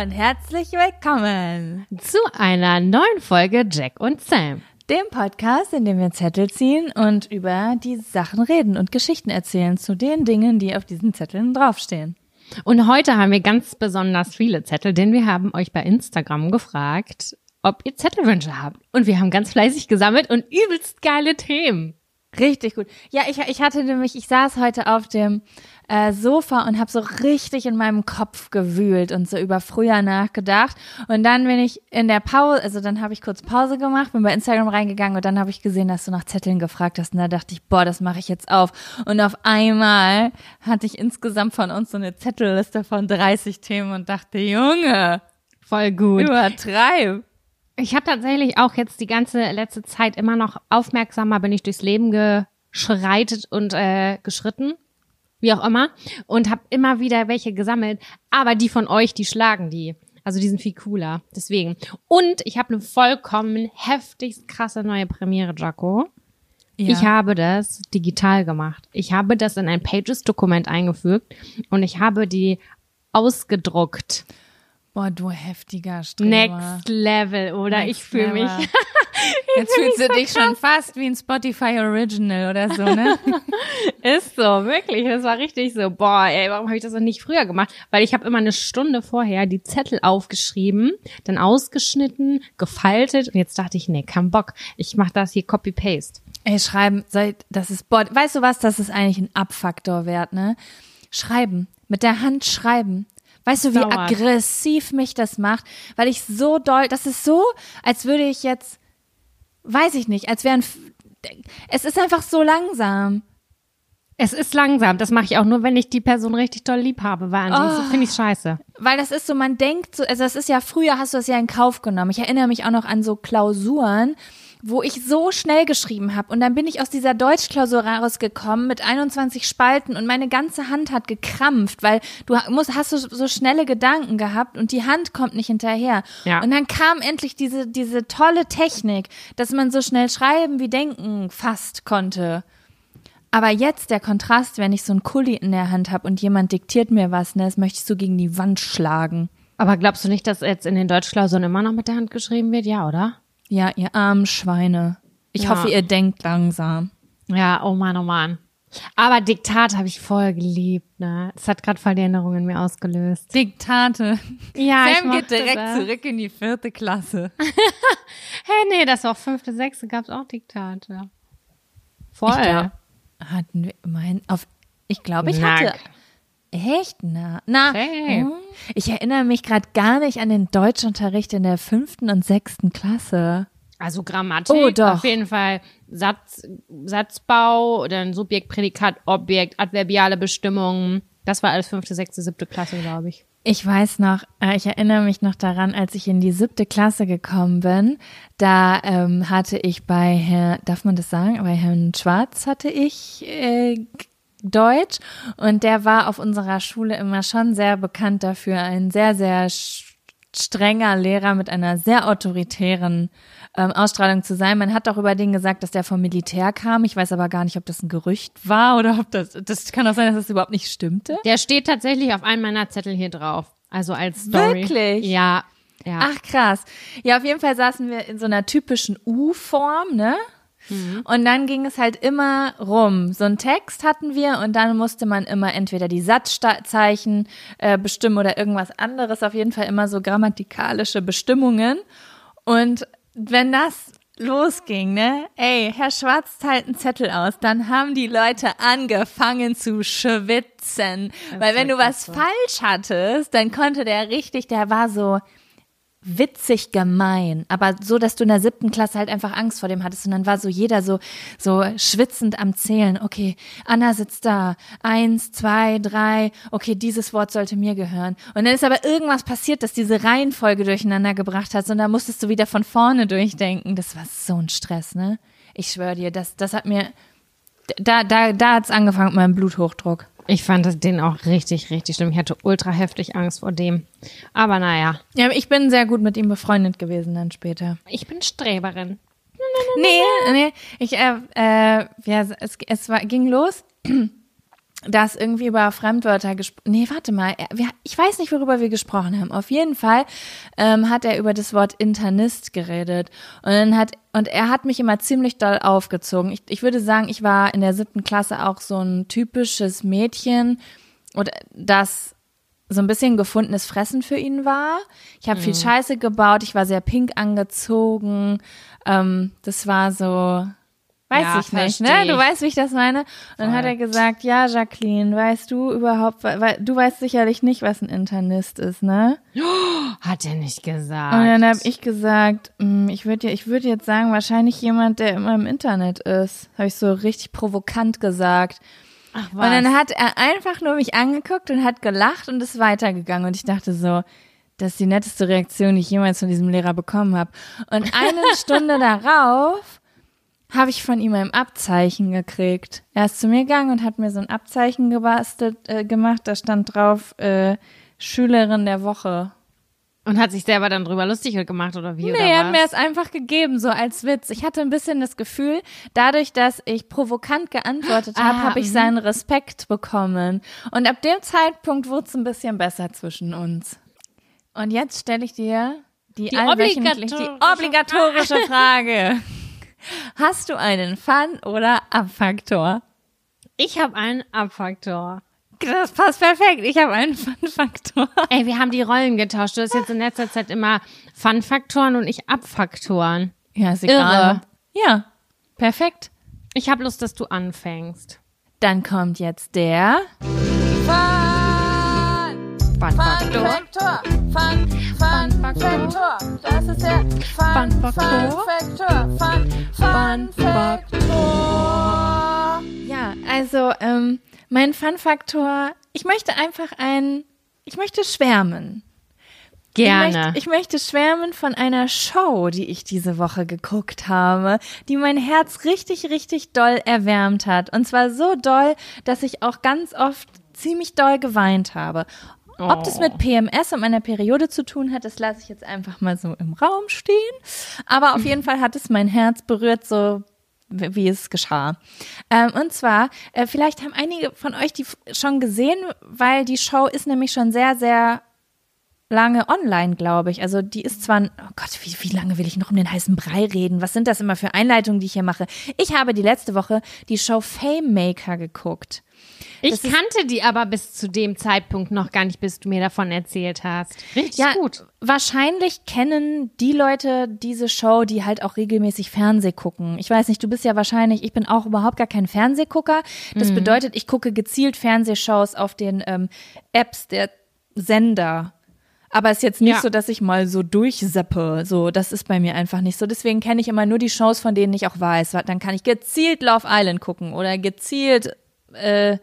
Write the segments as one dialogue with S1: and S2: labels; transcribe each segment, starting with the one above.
S1: und herzlich willkommen
S2: zu einer neuen Folge Jack und Sam.
S1: Dem Podcast, in dem wir Zettel ziehen und über die Sachen reden und Geschichten erzählen zu den Dingen, die auf diesen Zetteln draufstehen.
S2: Und heute haben wir ganz besonders viele Zettel, denn wir haben euch bei Instagram gefragt, ob ihr Zettelwünsche habt. Und wir haben ganz fleißig gesammelt und übelst geile Themen.
S1: Richtig gut. Ja, ich, ich hatte nämlich, ich saß heute auf dem äh, Sofa und habe so richtig in meinem Kopf gewühlt und so über früher nachgedacht. Und dann bin ich in der Pause, also dann habe ich kurz Pause gemacht, bin bei Instagram reingegangen und dann habe ich gesehen, dass du nach Zetteln gefragt hast. Und da dachte ich, boah, das mache ich jetzt auf. Und auf einmal hatte ich insgesamt von uns so eine Zettelliste von 30 Themen und dachte, Junge,
S2: voll gut.
S1: Übertreib.
S2: Ich habe tatsächlich auch jetzt die ganze letzte Zeit immer noch aufmerksamer bin ich durchs Leben geschreitet und äh, geschritten, wie auch immer, und habe immer wieder welche gesammelt. Aber die von euch, die schlagen die. Also die sind viel cooler. Deswegen. Und ich habe eine vollkommen heftigst krasse neue Premiere, Jaco. Ja. Ich habe das digital gemacht. Ich habe das in ein Pages-Dokument eingefügt und ich habe die ausgedruckt.
S1: Boah, du heftiger Streber.
S2: Next Level, oder?
S1: Next
S2: ich fühle mich.
S1: Jetzt fühlst du dich schon fast wie ein Spotify Original oder so, ne?
S2: Ist so, wirklich. Das war richtig so. Boah, ey, warum habe ich das noch nicht früher gemacht? Weil ich habe immer eine Stunde vorher die Zettel aufgeschrieben, dann ausgeschnitten, gefaltet und jetzt dachte ich, nee, kein Bock. Ich mache das hier Copy-Paste.
S1: Ey, schreiben, das ist, boah, weißt du was, das ist eigentlich ein Abfaktor wert, ne? Schreiben. Mit der Hand schreiben. Weißt du, wie Dauert. aggressiv mich das macht? Weil ich so doll, das ist so, als würde ich jetzt, weiß ich nicht, als wären, es ist einfach so langsam.
S2: Es ist langsam. Das mache ich auch nur, wenn ich die Person richtig doll lieb habe, weil ansonsten oh, finde ich scheiße.
S1: Weil das ist so, man denkt so, also das ist ja, früher hast du das ja in Kauf genommen. Ich erinnere mich auch noch an so Klausuren, wo ich so schnell geschrieben habe. Und dann bin ich aus dieser Deutschklausur rausgekommen mit 21 Spalten und meine ganze Hand hat gekrampft, weil du musst, hast du so schnelle Gedanken gehabt und die Hand kommt nicht hinterher. Ja. Und dann kam endlich diese, diese tolle Technik, dass man so schnell schreiben wie denken fast konnte. Aber jetzt der Kontrast, wenn ich so ein Kuli in der Hand habe und jemand diktiert mir was, ne, das möchte ich so gegen die Wand schlagen.
S2: Aber glaubst du nicht, dass jetzt in den Deutschklausuren immer noch mit der Hand geschrieben wird? Ja, oder?
S1: Ja, ihr armen Schweine. Ich ja. hoffe, ihr denkt langsam.
S2: Ja, oh Mann, oh Mann. Aber Diktat habe ich voll geliebt, ne? Das hat gerade voll die Erinnerungen in mir ausgelöst.
S1: Diktate.
S2: Ja,
S1: Sam geht direkt das. zurück in die vierte Klasse.
S2: hey, nee, das war auch fünfte, sechste, gab's auch Diktate. Voll.
S1: Ich glaub, hatten wir immerhin auf, ich glaube, ich Nack. hatte Echt? Na, na hey. Hm. ich erinnere mich gerade gar nicht an den Deutschunterricht in der fünften und sechsten Klasse.
S2: Also Grammatik, oh, doch. auf jeden Fall Satz, Satzbau, dann Subjekt, Prädikat, Objekt, adverbiale Bestimmungen. Das war alles fünfte, sechste, siebte Klasse, glaube ich.
S1: Ich weiß noch, äh, ich erinnere mich noch daran, als ich in die siebte Klasse gekommen bin, da ähm, hatte ich bei Herr, darf man das sagen, bei Herrn Schwarz hatte ich äh, Deutsch und der war auf unserer Schule immer schon sehr bekannt dafür, ein sehr, sehr strenger Lehrer mit einer sehr autoritären ähm, Ausstrahlung zu sein. Man hat auch über den gesagt, dass der vom Militär kam. Ich weiß aber gar nicht, ob das ein Gerücht war oder ob das, das kann auch sein, dass das überhaupt nicht stimmte.
S2: Der steht tatsächlich auf einem meiner Zettel hier drauf. Also als Story.
S1: Wirklich?
S2: Ja. Ja.
S1: Ach krass. Ja, auf jeden Fall saßen wir in so einer typischen U-Form, ne? Mhm. Und dann ging es halt immer rum. So einen Text hatten wir und dann musste man immer entweder die Satzzeichen äh, bestimmen oder irgendwas anderes. Auf jeden Fall immer so grammatikalische Bestimmungen. Und wenn das losging, ne? Ey, Herr Schwarz teilt einen Zettel aus, dann haben die Leute angefangen zu schwitzen. Das Weil wenn du was so. falsch hattest, dann konnte der richtig, der war so, witzig gemein, aber so, dass du in der siebten Klasse halt einfach Angst vor dem hattest und dann war so jeder so, so schwitzend am Zählen. Okay, Anna sitzt da. Eins, zwei, drei. Okay, dieses Wort sollte mir gehören. Und dann ist aber irgendwas passiert, dass diese Reihenfolge durcheinander gebracht hat und da musstest du wieder von vorne durchdenken. Das war so ein Stress, ne? Ich schwöre dir, das, das hat mir, da, da, da hat's angefangen mit meinem Bluthochdruck.
S2: Ich fand den auch richtig, richtig schlimm. Ich hatte ultra heftig Angst vor dem. Aber naja.
S1: Ja, ich bin sehr gut mit ihm befreundet gewesen dann später.
S2: Ich bin Streberin.
S1: Nee, nee. Ich, äh, äh, ja, es, es war, ging los. Dass irgendwie über Fremdwörter gesprochen. Nee, warte mal. Ich weiß nicht, worüber wir gesprochen haben. Auf jeden Fall ähm, hat er über das Wort Internist geredet. Und dann hat und er hat mich immer ziemlich doll aufgezogen. Ich, ich würde sagen, ich war in der siebten Klasse auch so ein typisches Mädchen, oder das so ein bisschen gefundenes Fressen für ihn war. Ich habe mhm. viel Scheiße gebaut, ich war sehr pink angezogen. Ähm, das war so, Weiß ja, ich nicht, ne? Du weißt, wie ich das meine. Und dann hat er gesagt, ja, Jacqueline, weißt du überhaupt, weil du weißt sicherlich nicht, was ein Internist ist, ne?
S2: Hat er nicht gesagt.
S1: Und dann habe ich gesagt, mm, ich würde ich würde jetzt sagen, wahrscheinlich jemand, der immer im Internet ist. Habe ich so richtig provokant gesagt. Ach, was? Und dann hat er einfach nur mich angeguckt und hat gelacht und ist weitergegangen. Und ich dachte so, das ist die netteste Reaktion, die ich jemals von diesem Lehrer bekommen habe. Und eine Stunde darauf habe ich von ihm ein Abzeichen gekriegt. Er ist zu mir gegangen und hat mir so ein Abzeichen gebastelt, äh, gemacht. Da stand drauf äh, Schülerin der Woche.
S2: Und hat sich selber dann drüber lustig gemacht oder wie? Nee,
S1: oder er hat mir es einfach gegeben, so als Witz. Ich hatte ein bisschen das Gefühl, dadurch, dass ich provokant geantwortet habe, ah, habe ich mhm. seinen Respekt bekommen. Und ab dem Zeitpunkt wurde es ein bisschen besser zwischen uns. Und jetzt stelle ich dir die, die, obligatorische, die obligatorische Frage. Hast du einen Fun- oder Abfaktor?
S2: Ich habe einen Abfaktor.
S1: Das passt perfekt. Ich habe einen Fun-Faktor.
S2: Ey, wir haben die Rollen getauscht. Du hast jetzt in letzter Zeit immer Fun-Faktoren und ich Abfaktoren.
S1: Ja, ist egal. Irre. Ja, perfekt.
S2: Ich habe Lust, dass du anfängst.
S1: Dann kommt jetzt der Fun Faktor. Fun, Faktor. Das ist der Fun Faktor. Fun, Fun Faktor. Ja, also ähm, mein Fun Faktor. Ich möchte einfach ein, ich möchte schwärmen.
S2: Gerne.
S1: Ich möchte, ich möchte schwärmen von einer Show, die ich diese Woche geguckt habe, die mein Herz richtig, richtig doll erwärmt hat. Und zwar so doll, dass ich auch ganz oft ziemlich doll geweint habe. Ob das mit oh. PMS und meiner Periode zu tun hat, das lasse ich jetzt einfach mal so im Raum stehen. Aber auf jeden Fall hat es mein Herz berührt, so wie es geschah. Ähm, und zwar, äh, vielleicht haben einige von euch die schon gesehen, weil die Show ist nämlich schon sehr, sehr lange online, glaube ich. Also die ist zwar, oh Gott, wie, wie lange will ich noch um den heißen Brei reden? Was sind das immer für Einleitungen, die ich hier mache? Ich habe die letzte Woche die Show Fame Maker geguckt.
S2: Ich kannte die aber bis zu dem Zeitpunkt noch gar nicht, bis du mir davon erzählt hast.
S1: Richtig ja, gut. Wahrscheinlich kennen die Leute diese Show, die halt auch regelmäßig Fernseh gucken. Ich weiß nicht, du bist ja wahrscheinlich, ich bin auch überhaupt gar kein Fernsehgucker. Das mhm. bedeutet, ich gucke gezielt Fernsehshows auf den ähm, Apps der Sender. Aber es ist jetzt nicht ja. so, dass ich mal so durchseppe. So, das ist bei mir einfach nicht so. Deswegen kenne ich immer nur die Shows, von denen ich auch weiß. Dann kann ich gezielt Love Island gucken oder gezielt äh,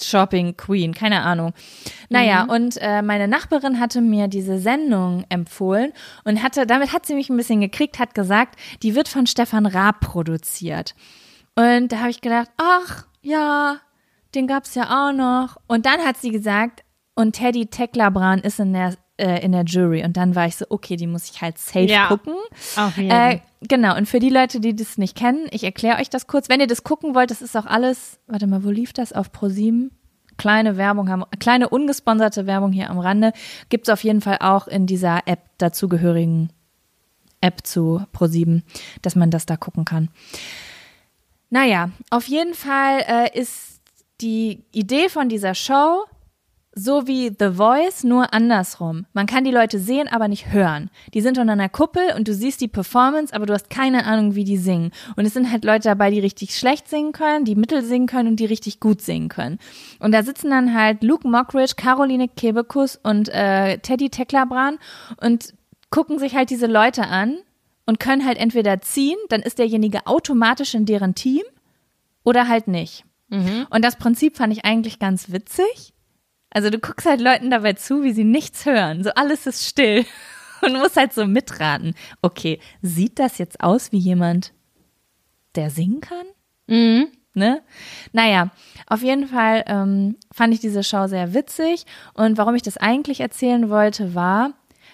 S1: Shopping Queen, keine Ahnung. Naja, mhm. und äh, meine Nachbarin hatte mir diese Sendung empfohlen und hatte, damit hat sie mich ein bisschen gekriegt, hat gesagt, die wird von Stefan Raab produziert. Und da habe ich gedacht, ach, ja, den gab's ja auch noch. Und dann hat sie gesagt, und Teddy Teklabran ist in der äh, in der Jury. Und dann war ich so, okay, die muss ich halt safe ja, gucken. Auf jeden. Äh, genau, und für die Leute, die das nicht kennen, ich erkläre euch das kurz. Wenn ihr das gucken wollt, das ist auch alles, warte mal, wo lief das? Auf ProSieben? Kleine Werbung haben, kleine ungesponserte Werbung hier am Rande. Gibt es auf jeden Fall auch in dieser App dazugehörigen App zu ProSieben, dass man das da gucken kann. Naja, auf jeden Fall äh, ist die Idee von dieser Show, so wie The Voice, nur andersrum. Man kann die Leute sehen, aber nicht hören. Die sind unter einer Kuppel und du siehst die Performance, aber du hast keine Ahnung, wie die singen. Und es sind halt Leute dabei, die richtig schlecht singen können, die mittel singen können und die richtig gut singen können. Und da sitzen dann halt Luke Mockridge, Caroline Kebekus und äh, Teddy Teklabran und gucken sich halt diese Leute an und können halt entweder ziehen, dann ist derjenige automatisch in deren Team oder halt nicht. Mhm. Und das Prinzip fand ich eigentlich ganz witzig also du guckst halt Leuten dabei zu, wie sie nichts hören. So alles ist still. Und musst halt so mitraten. Okay, sieht das jetzt aus wie jemand, der singen kann? Mhm. Ne? Naja, auf jeden Fall ähm, fand ich diese Show sehr witzig. Und warum ich das eigentlich erzählen wollte, war,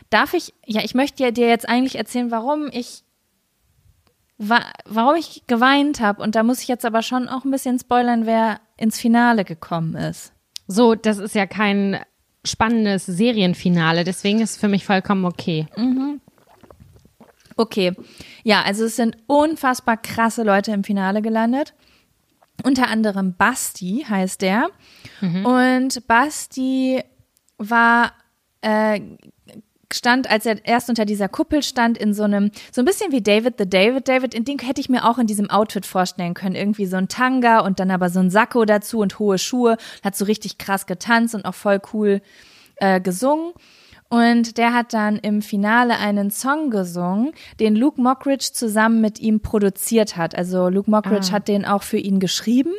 S1: darf ich, ja, ich möchte dir jetzt eigentlich erzählen, warum ich wa warum ich geweint habe. Und da muss ich jetzt aber schon auch ein bisschen spoilern, wer ins Finale gekommen ist.
S2: So, das ist ja kein spannendes Serienfinale, deswegen ist es für mich vollkommen okay.
S1: Okay. Ja, also es sind unfassbar krasse Leute im Finale gelandet. Unter anderem Basti heißt der. Und Basti war, äh, stand, als er erst unter dieser Kuppel stand, in so einem, so ein bisschen wie David the David. David, in den hätte ich mir auch in diesem Outfit vorstellen können. Irgendwie so ein Tanga und dann aber so ein Sakko dazu und hohe Schuhe. Hat so richtig krass getanzt und auch voll cool äh, gesungen. Und der hat dann im Finale einen Song gesungen, den Luke Mockridge zusammen mit ihm produziert hat. Also Luke Mockridge hat den auch für ihn geschrieben.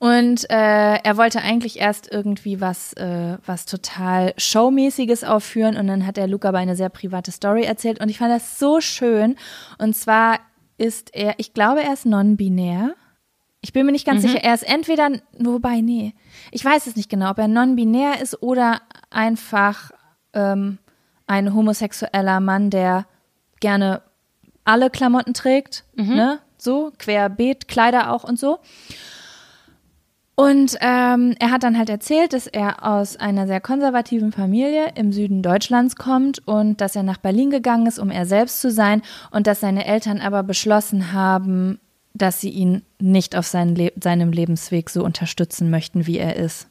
S1: Und äh, er wollte eigentlich erst irgendwie was, äh, was total Showmäßiges aufführen und dann hat der Luke aber eine sehr private Story erzählt und ich fand das so schön. Und zwar ist er, ich glaube, er ist non-binär. Ich bin mir nicht ganz sicher, er ist entweder, wobei, nee, ich weiß es nicht genau, ob er non-binär ist oder einfach ähm, ein homosexueller Mann, der gerne alle Klamotten trägt, ne, so, querbeet, Kleider auch und so. Und ähm, er hat dann halt erzählt, dass er aus einer sehr konservativen Familie im Süden Deutschlands kommt und dass er nach Berlin gegangen ist, um er selbst zu sein und dass seine Eltern aber beschlossen haben, dass sie ihn nicht auf Le seinem Lebensweg so unterstützen möchten, wie er ist.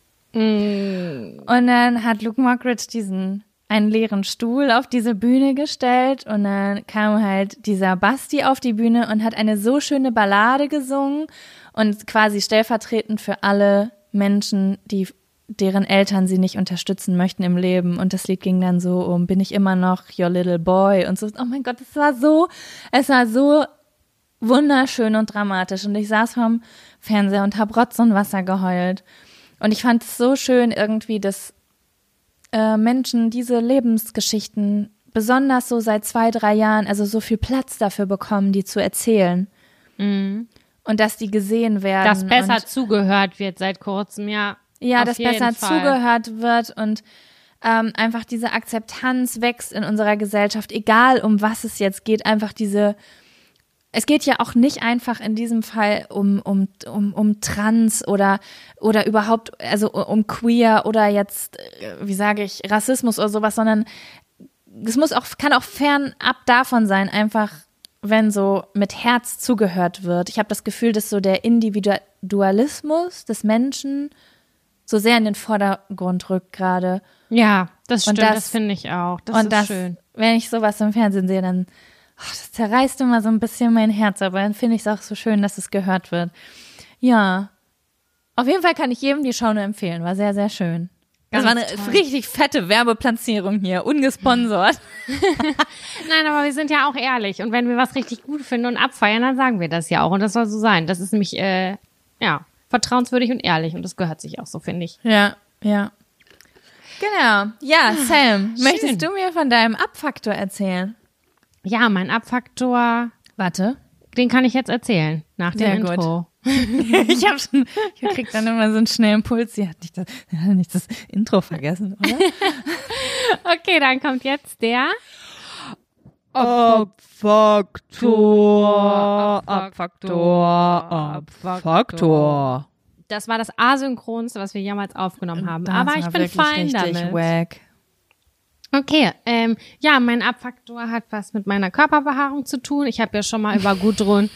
S1: Und dann hat Luke Mockridge diesen einen leeren Stuhl auf diese Bühne gestellt und dann kam halt dieser Basti auf die Bühne und hat eine so schöne Ballade gesungen und quasi stellvertretend für alle Menschen, die deren Eltern sie nicht unterstützen möchten im Leben. Und das Lied ging dann so um, bin ich immer noch your little boy und so. Oh mein Gott, es war so, es war so wunderschön und dramatisch. Und ich saß vorm Fernseher und hab Rotz und Wasser geheult. Und ich fand es so schön irgendwie, dass äh, Menschen diese Lebensgeschichten besonders so seit zwei, drei Jahren, also so viel Platz dafür bekommen, die zu erzählen. Und dass die gesehen werden.
S2: Dass besser zugehört wird seit kurzem, ja.
S1: ja, dass besser
S2: Fall.
S1: zugehört wird und ähm, einfach diese Akzeptanz wächst in unserer Gesellschaft, egal um was es jetzt geht, einfach diese es geht ja auch nicht einfach in diesem Fall um, um, um, um Trans oder, oder überhaupt, also um Queer oder jetzt, äh, wie sage ich, Rassismus oder sowas, sondern es muss auch, kann auch fernab davon sein, einfach wenn so mit Herz zugehört wird. Ich habe das Gefühl, dass so der Individualismus des Menschen so sehr in den Vordergrund rückt gerade.
S2: Ja, das
S1: Und
S2: stimmt,
S1: das-
S2: das, finde ich auch. Das
S1: Und
S2: ist
S1: das,
S2: schön.
S1: wenn ich sowas im Fernsehen sehe, dann ach, das zerreißt immer so ein bisschen mein Herz, aber dann finde ich es auch so schön, dass es gehört wird. Ja. Auf jeden Fall kann ich jedem die Show nur empfehlen. War sehr, sehr schön. Das war eine
S2: toll.
S1: richtig fette Werbeplatzierung hier, ungesponsert.
S2: Nein, aber wir sind ja auch ehrlich. Und wenn wir was richtig gut finden und abfeiern, dann sagen wir das ja auch. Und das soll so sein. Das ist nämlich, äh, ja, vertrauenswürdig und ehrlich. Und das gehört sich auch so, finde ich.
S1: Ja, ja. Genau. Ja, Sam,
S2: schön.
S1: möchtest du mir von deinem Abfaktor erzählen?
S2: Ja, mein Abfaktor,
S1: Warte.
S2: den kann ich jetzt erzählen. Nach dem
S1: Sehr gut. Ich habe schon, ich krieg dann immer so einen schnellen Puls. Sie hat nicht das, sie hat nicht das Intro vergessen, oder?
S2: Okay, dann kommt jetzt der
S3: Abfaktor,
S2: Abfaktor,
S3: Abfaktor.
S2: Das war das Asynchronste, was wir jemals aufgenommen haben.
S1: Das
S2: Aber ich bin fein
S1: richtig
S2: damit.
S1: Wack.
S2: Okay, ähm, ja, mein Abfaktor hat was mit meiner Körperbehaarung zu tun. Ich habe ja schon mal über Gudrun,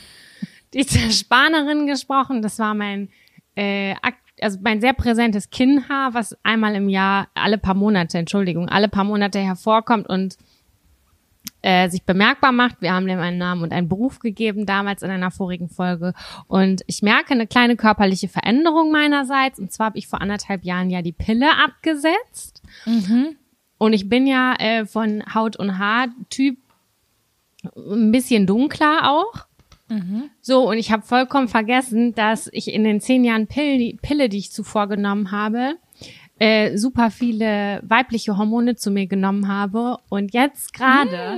S2: die Zerspanerin, gesprochen. Das war mein, äh, also mein sehr präsentes Kinnhaar, was einmal im Jahr, alle paar Monate, Entschuldigung, alle paar Monate hervorkommt und äh, sich bemerkbar macht. Wir haben dem einen Namen und einen Beruf gegeben, damals in einer vorigen Folge. Und ich merke eine kleine körperliche Veränderung meinerseits. Und zwar habe ich vor anderthalb Jahren ja die Pille abgesetzt. Und ich bin ja äh, von Haut- und Haartyp ein bisschen dunkler auch. So, und ich habe vollkommen vergessen, dass ich in den zehn Jahren Pille, Pille die ich zuvor genommen habe, äh, super viele weibliche Hormone zu mir genommen habe. Und jetzt gerade,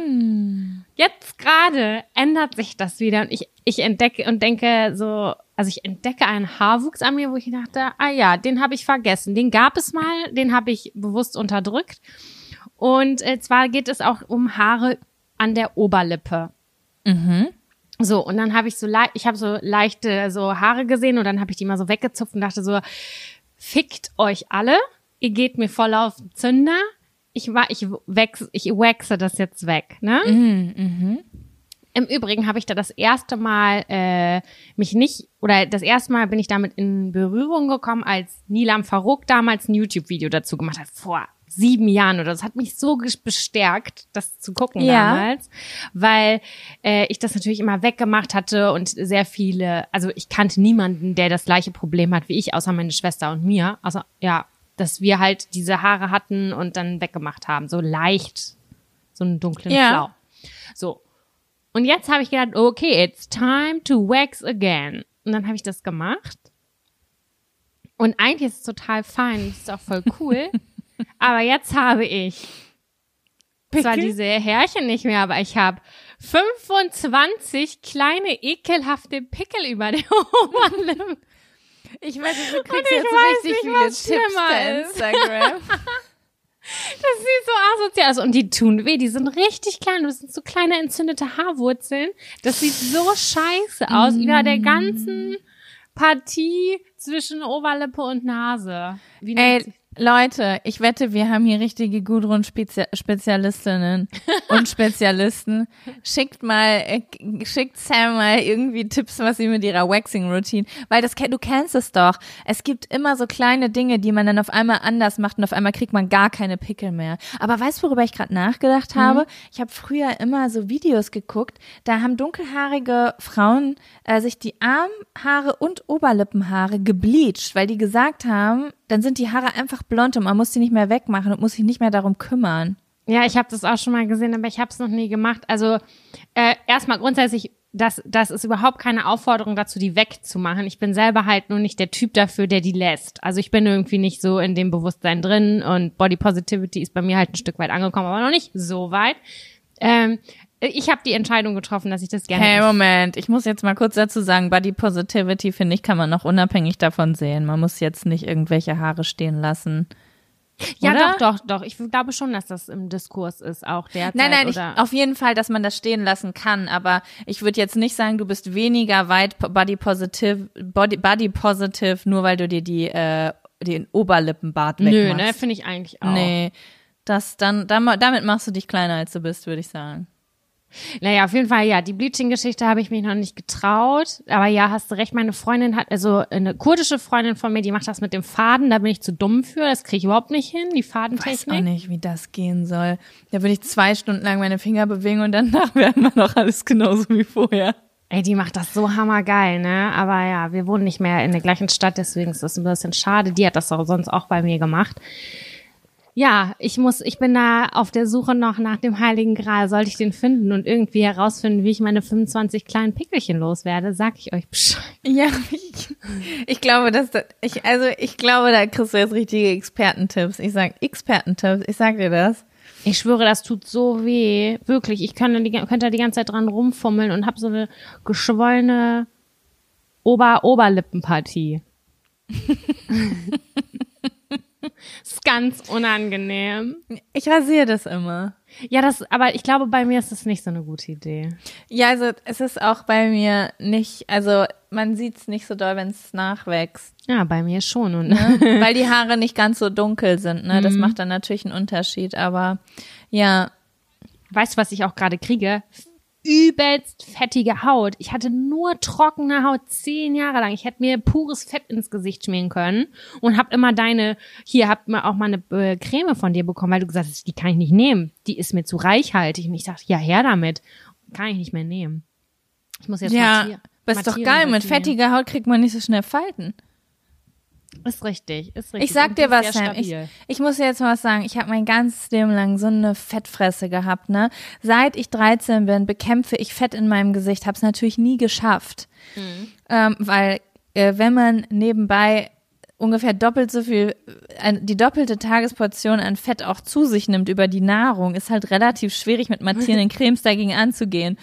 S2: jetzt gerade ändert sich das wieder. Und ich, ich entdecke und denke so, also ich entdecke einen Haarwuchs an mir, wo ich dachte, ah ja, den habe ich vergessen. Den gab es mal, den habe ich bewusst unterdrückt. Und äh, zwar geht es auch um Haare an der Oberlippe. So, und dann habe ich so leicht, ich habe so leichte so Haare gesehen und dann habe ich die mal so weggezupft und dachte so, fickt euch alle, ihr geht mir voll auf den Zünder, ich war, ich wechsle, ich waxe das jetzt weg, ne?
S1: Mhm,
S2: Im Übrigen habe ich da das erste Mal äh, mich nicht, oder das erste Mal bin ich damit in Berührung gekommen, als Nilam Farouk damals ein YouTube-Video dazu gemacht hat, vor sieben Jahren oder. Das hat mich so bestärkt, das zu gucken
S1: Ja.
S2: damals, weil äh, ich das natürlich immer weggemacht hatte und sehr viele, also ich kannte niemanden, der das gleiche Problem hat wie ich, außer meine Schwester und mir. Also ja, dass wir halt diese Haare hatten und dann weggemacht haben, so leicht, so einen dunklen
S1: Ja.
S2: Flau. So. Und jetzt habe ich gedacht, okay, it's time to wax again. Und dann habe ich das gemacht. Und eigentlich ist es total fein, ist auch voll cool. Aber jetzt habe ich zwar
S1: Pickel?
S2: diese Härchen nicht mehr, aber ich habe 25 kleine ekelhafte Pickel über der Oberlippe.
S1: Ich weiß, du kriegst jetzt so
S2: weiß
S1: richtig
S2: nicht,
S1: viele Tipps bei. Instagram.
S2: Das sieht so asozial aus. Und die tun weh. Die sind richtig klein. Das sind so kleine entzündete Haarwurzeln. Das sieht so scheiße aus. Über der ganzen Partie zwischen Oberlippe und Nase. Wie
S1: Ey, Leute, ich wette, wir haben hier richtige Gudrun-Spezialistinnen und Spezialisten. Schickt mal, äh, schickt Sam mal irgendwie Tipps, was sie mit ihrer Waxing-Routine, weil das, du kennst es doch. Es gibt immer so kleine Dinge, die man dann auf einmal anders macht und auf einmal kriegt man gar keine Pickel mehr. Aber weißt du, worüber ich gerade nachgedacht habe? Ich habe früher immer so Videos geguckt, da haben dunkelhaarige Frauen äh, sich die Armhaare und Oberlippenhaare gebleached, weil die gesagt haben, dann sind die Haare einfach blond und man muss die nicht mehr wegmachen und muss sich nicht mehr darum kümmern.
S2: Ja, ich habe das auch schon mal gesehen, aber ich habe es noch nie gemacht. Also äh, erstmal grundsätzlich, das, das ist überhaupt keine Aufforderung dazu, die wegzumachen. Ich bin selber halt nur nicht der Typ dafür, der die lässt. Also ich bin irgendwie nicht so in dem Bewusstsein drin und Body Positivity ist bei mir halt ein Stück weit angekommen, aber noch nicht so weit. Ähm, ich habe die Entscheidung getroffen, dass ich das gerne.
S1: Hey, Moment, ich muss jetzt mal kurz dazu sagen, Body Positivity, finde ich, kann man auch unabhängig davon sehen. Man muss jetzt nicht irgendwelche Haare stehen lassen.
S2: ja,
S1: oder?
S2: doch, doch, doch. Ich glaube schon, dass das im Diskurs ist, auch derzeit.
S1: Nein, nein, ich,
S2: oder
S1: auf jeden Fall, dass man das stehen lassen kann, aber ich würde jetzt nicht sagen, du bist weniger weit Body Positive, Body, Body Positive, nur weil du dir die, äh, den Oberlippenbart
S2: Nö,
S1: wegmachst.
S2: ne, finde ich eigentlich auch.
S1: Nee, das dann, damit machst du dich kleiner, als du bist, würde ich sagen.
S2: Naja, auf jeden Fall, ja, die Bleaching-Geschichte habe ich mich noch nicht getraut. Aber ja, hast du recht, meine Freundin hat, also eine kurdische Freundin von mir, die macht das mit dem Faden, da bin ich zu dumm für, das kriege ich überhaupt nicht hin, die
S1: Ich weiß auch
S2: Fadentechnik.
S1: nicht, wie das gehen soll. Da würde ich zwei Stunden lang meine Finger bewegen und danach wäre immer noch alles genauso wie vorher.
S2: Ey, die macht das so hammergeil, ne? Aber ja, wir wohnen nicht mehr in der gleichen Stadt, deswegen ist das ein bisschen schade. Die hat das auch sonst auch bei mir gemacht. Ja, ich muss, ich bin da auf der Suche noch nach dem Heiligen Gral. Sollte ich den finden und irgendwie herausfinden, wie ich meine 25 kleinen Pickelchen loswerde, sag ich euch Bescheid.
S1: Ja, ich, ich glaube, dass da, ich, also ich glaube, da kriegst du jetzt richtige Expertentipps. Ich sag Expertentipps, ich sag dir das.
S2: Ich schwöre, das tut so weh. Wirklich, ich könnte die, könnte da die ganze Zeit dran rumfummeln und habe so eine geschwollene Ober-Oberlippenpartie. ist ganz unangenehm.
S1: Ich rasiere das immer.
S2: Ja, das, aber ich glaube, bei mir ist das nicht so eine gute Idee.
S1: Ja, also es ist auch bei mir nicht, also man sieht's nicht so doll, wenn es nachwächst,
S2: Ja, bei mir schon. Und
S1: ne? weil die Haare nicht ganz so dunkel sind. Ne? Das macht dann natürlich einen Unterschied. Aber ja,
S2: weißt du, was ich auch gerade kriege? Übelst fettige Haut. Ich hatte nur trockene Haut zehn Jahre lang. Ich hätte mir pures Fett ins Gesicht schmieren können und hab immer deine, hier hab mir auch mal eine äh, Creme von dir bekommen, weil du gesagt hast, die kann ich nicht nehmen. Die ist mir zu reichhaltig. Und ich dachte, ja, her damit. Kann ich nicht mehr nehmen. Ich muss jetzt
S1: ja, aber ist doch geil. Mit fettiger Haut kriegt man nicht so schnell Falten.
S2: Ist richtig, ist richtig.
S1: Ich sag dir was, Sam. Ich, ich muss dir jetzt mal was sagen. Ich habe mein ganzes Leben lang so eine Fettfresse gehabt, ne? Seit ich 13 bin, bekämpfe ich Fett in meinem Gesicht. Habe es natürlich nie geschafft, ähm, weil äh, wenn man nebenbei ungefähr doppelt so viel, äh, die doppelte Tagesportion an Fett auch zu sich nimmt über die Nahrung, ist halt relativ schwierig mit mattierenden Cremes dagegen anzugehen.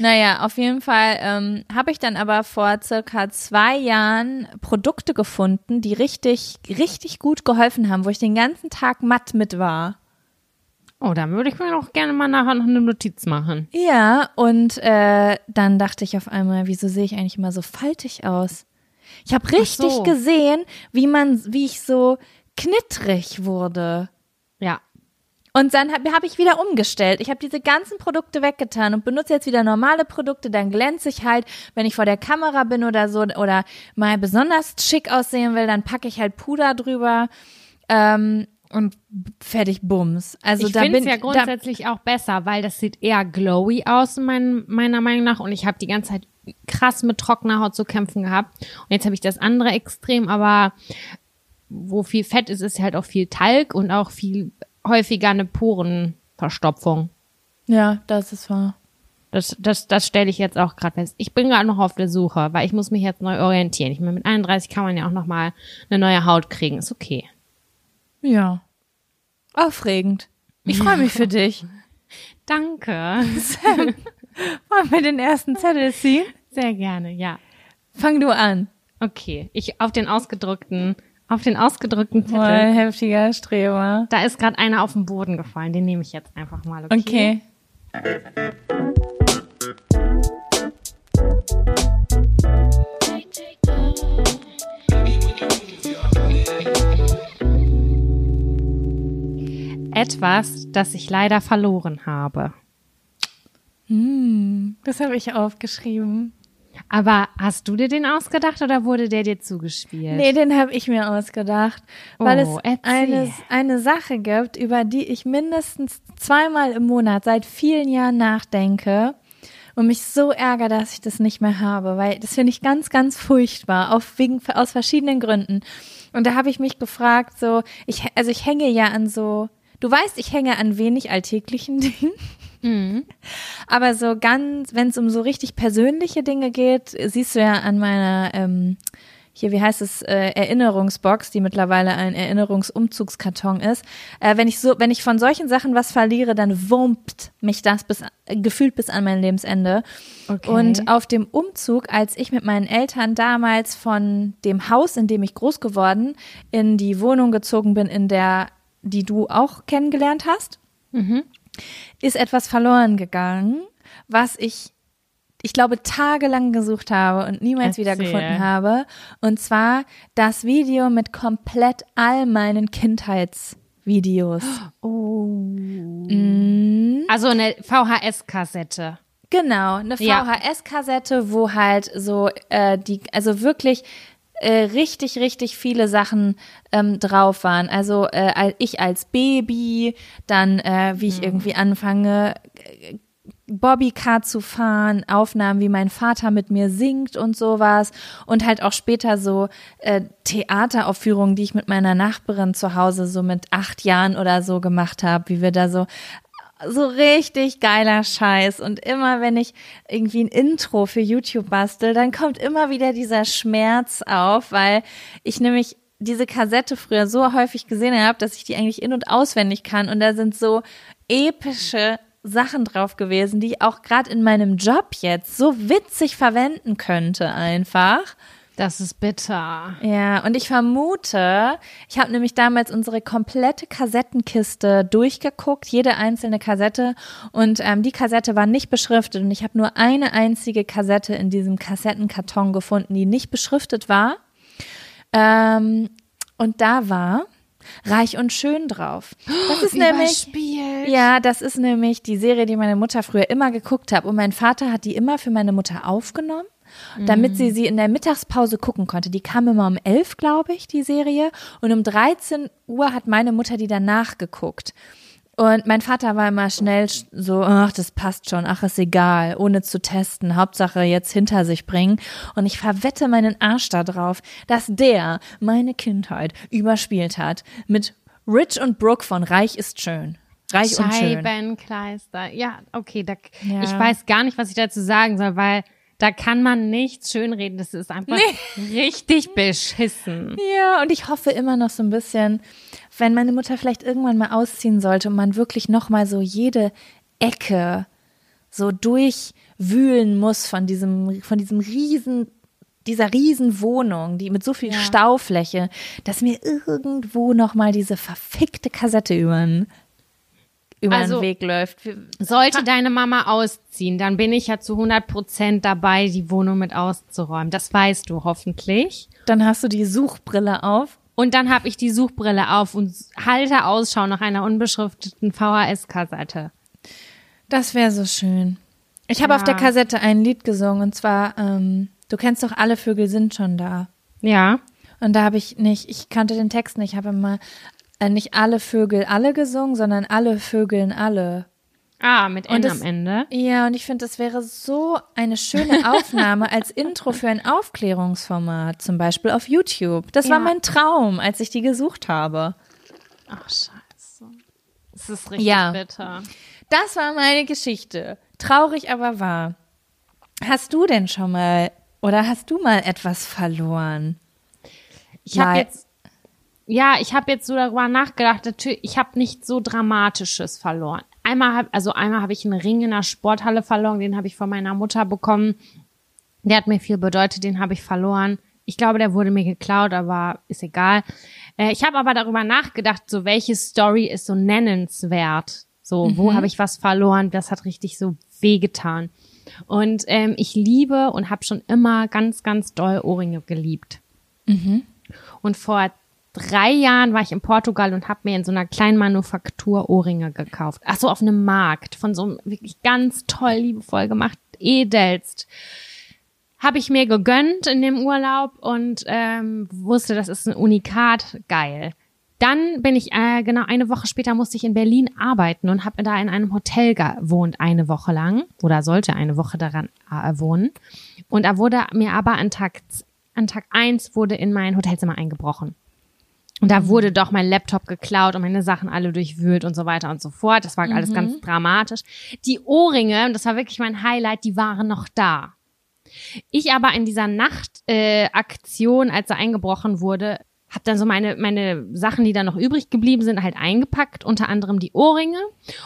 S1: Naja, auf jeden Fall ähm, habe ich dann aber vor circa zwei Jahren Produkte gefunden, die richtig, richtig gut geholfen haben, wo ich den ganzen Tag matt mit war.
S2: Oh, dann würde ich mir auch gerne mal nachher noch eine Notiz machen.
S1: Ja, und äh, dann dachte ich auf einmal, wieso sehe ich eigentlich immer so faltig aus? Ich habe richtig
S2: so.
S1: gesehen, wie man, wie ich so knittrig wurde. Und dann habe hab ich wieder umgestellt. Ich habe diese ganzen Produkte weggetan und benutze jetzt wieder normale Produkte. Dann glänze ich halt, wenn ich vor der Kamera bin oder so oder mal besonders schick aussehen will, dann packe ich halt Puder drüber ähm, und fertig Bums. Also
S2: ich
S1: da bin
S2: es ja
S1: da,
S2: grundsätzlich auch besser, weil das sieht eher glowy aus, mein, meiner Meinung nach. Und ich habe die ganze Zeit krass mit trockener Haut zu kämpfen gehabt. Und jetzt habe ich das andere Extrem, aber wo viel Fett ist, ist halt auch viel Talg und auch viel häufiger eine Porenverstopfung.
S1: ja, das ist wahr.
S2: Das, das, das stelle ich jetzt auch gerade fest. Ich bin gerade noch auf der Suche, weil ich muss mich jetzt neu orientieren. Ich meine, mit 31 kann man ja auch noch mal eine neue Haut kriegen. Ist okay.
S1: Ja. Aufregend. Ich freue mich für dich.
S2: Danke.
S1: Wollen wir den ersten Zettel ziehen?
S2: Sehr gerne, ja.
S1: Fang du an.
S2: Okay, ich auf den ausgedruckten, auf den ausgedruckten Zettel.
S1: Voll heftiger Streber.
S2: Da ist gerade einer auf den Boden gefallen. Den nehme ich jetzt einfach mal. Okay.
S1: Okay.
S2: Etwas, das ich leider verloren habe.
S1: Das habe ich aufgeschrieben.
S2: Aber hast du dir den ausgedacht oder wurde der dir zugespielt?
S1: Nee, den habe ich mir ausgedacht, weil
S2: Oh,
S1: es
S2: erzähl.
S1: eine, eine Sache gibt, über die ich mindestens zweimal im Monat seit vielen Jahren nachdenke und mich so ärgere, dass ich das nicht mehr habe, weil das finde ich ganz, ganz furchtbar, auf wegen, aus verschiedenen Gründen. Und da habe ich mich gefragt, so, ich, also ich hänge ja an so, du weißt, ich hänge an wenig alltäglichen Dingen. Aber so ganz, wenn es um so richtig persönliche Dinge geht, siehst du ja an meiner, ähm, hier, wie heißt es, äh, Erinnerungsbox, die mittlerweile ein Erinnerungsumzugskarton ist. Äh, wenn ich so, wenn ich von solchen Sachen was verliere, dann wumpt mich das bis, gefühlt bis an mein Lebensende.
S2: Okay.
S1: Und auf dem Umzug, als ich mit meinen Eltern damals von dem Haus, in dem ich groß geworden, in die Wohnung gezogen bin, in der, die du auch kennengelernt hast, ist etwas verloren gegangen, was ich, ich glaube, tagelang gesucht habe und niemals
S2: Erzähl.
S1: wiedergefunden habe. Und zwar das Video mit komplett all meinen Kindheitsvideos.
S2: Oh.
S1: Mhm.
S2: Also eine VHS-Kassette.
S1: Genau, eine. VHS-Kassette, wo halt so äh, die, also wirklich äh, richtig, richtig viele Sachen ähm, drauf waren. Also äh, ich als Baby, dann äh, wie ich irgendwie anfange, Bobbycar zu fahren, Aufnahmen, wie mein Vater mit mir singt und sowas und halt auch später so äh, Theateraufführungen, die ich mit meiner Nachbarin zu Hause so mit acht Jahren oder so gemacht habe, wie wir da so so richtig geiler Scheiß. Und immer wenn ich irgendwie ein Intro für YouTube bastel, dann kommt immer wieder dieser Schmerz auf, weil ich nämlich diese Kassette früher so häufig gesehen habe, dass ich die eigentlich in- und auswendig kann. Und da sind so epische Sachen drauf gewesen, die ich auch gerade in meinem Job jetzt so witzig verwenden könnte einfach.
S2: Das ist bitter.
S1: Ja, und ich vermute, ich habe nämlich damals unsere komplette Kassettenkiste durchgeguckt, jede einzelne Kassette. Und ähm, die Kassette war nicht beschriftet. Und ich habe nur eine einzige Kassette in diesem Kassettenkarton gefunden, die nicht beschriftet war. Ähm, und da war Reich und Schön drauf. Das ist nämlich. Ja, das ist nämlich die Serie, die meine Mutter früher immer geguckt hat. Und mein Vater hat die immer für meine Mutter aufgenommen, damit sie sie in der Mittagspause gucken konnte. Die kam immer um elf, glaube ich, die Serie. Und um 13 Uhr hat meine Mutter die danach geguckt. Und mein Vater war immer schnell sch- so, ach, das passt schon, ach, ist egal, ohne zu testen, Hauptsache jetzt hinter sich bringen. Und ich verwette meinen Arsch da drauf, dass der meine Kindheit überspielt hat mit Rich und Brooke von Reich ist schön. Reich und schön.
S2: Scheibenkleister. Ja, okay. Da,
S1: Ja.
S2: Ich weiß gar nicht, was ich dazu sagen soll, weil da kann man nichts schönreden. Das ist einfach richtig beschissen.
S1: Ja, und ich hoffe immer noch so ein bisschen, wenn meine Mutter vielleicht irgendwann mal ausziehen sollte und man wirklich noch mal so jede Ecke so durchwühlen muss von diesem von diesem riesen dieser riesen Wohnung, die mit so viel Staufläche, dass mir irgendwo noch mal diese verfickte Kassette über den über
S2: Also,
S1: den Weg läuft.
S2: Sollte deine Mama ausziehen, dann bin ich ja zu 100 Prozent dabei, die Wohnung mit auszuräumen. Das weißt du hoffentlich.
S1: Dann hast du die Suchbrille auf.
S2: Und dann habe ich die Suchbrille auf und halte Ausschau nach einer unbeschrifteten VHS-Kassette.
S1: Das wäre so schön. Ich habe
S2: Ja.
S1: auf der Kassette ein Lied gesungen und zwar, ähm, du kennst doch alle Vögel sind schon da.
S2: Ja.
S1: Und da habe ich nicht, ich kannte den Text nicht, ich habe immer nicht alle Vögel alle gesungen, sondern alle Vögeln alle.
S2: Ah, mit N
S1: das-
S2: am Ende.
S1: Ja, und ich finde, das wäre so eine schöne Aufnahme als Intro für ein Aufklärungsformat, zum Beispiel auf YouTube. Das war
S2: Ja.
S1: mein Traum, als ich die gesucht habe.
S2: Ach, scheiße. Das ist richtig
S1: Ja.
S2: bitter.
S1: Das war meine Geschichte. Traurig, aber wahr. Hast du denn schon mal oder hast du mal etwas verloren?
S2: Ich habe jetzt, ja, ich habe jetzt so darüber nachgedacht. Natürlich, ich habe nicht so Dramatisches verloren. Einmal hab, also einmal habe ich einen Ring in der Sporthalle verloren. Den habe ich von meiner Mutter bekommen. Der hat mir viel bedeutet. Den habe ich verloren. Ich glaube, der wurde mir geklaut, aber ist egal. Äh, ich habe aber darüber nachgedacht, so welche Story ist so nennenswert. So, wo habe ich was verloren? Das hat richtig so wehgetan. Und ähm, ich liebe und habe schon immer ganz, ganz doll Ohrringe geliebt. Und vor drei Jahren war ich in Portugal und habe mir in so einer kleinen Manufaktur Ohrringe gekauft. Ach so, auf einem Markt von so einem wirklich ganz toll, liebevoll gemacht, edelst. Habe ich mir gegönnt in dem Urlaub und ähm, wusste, das ist ein Unikat, geil. Dann bin ich, äh, genau eine Woche später musste ich in Berlin arbeiten und habe da in einem Hotel gewohnt, eine Woche lang oder sollte eine Woche daran äh, wohnen. Und da wurde mir aber an Tag, an Tag eins wurde in mein Hotelzimmer eingebrochen. Und da wurde doch mein Laptop geklaut und meine Sachen alle durchwühlt und so weiter und so fort. Das war alles ganz dramatisch. Die Ohrringe, und das war wirklich mein Highlight, die waren noch da. Ich aber in dieser Nachtaktion, äh, als er eingebrochen wurde, habe dann so meine, meine Sachen, die da noch übrig geblieben sind, halt eingepackt, unter anderem die Ohrringe.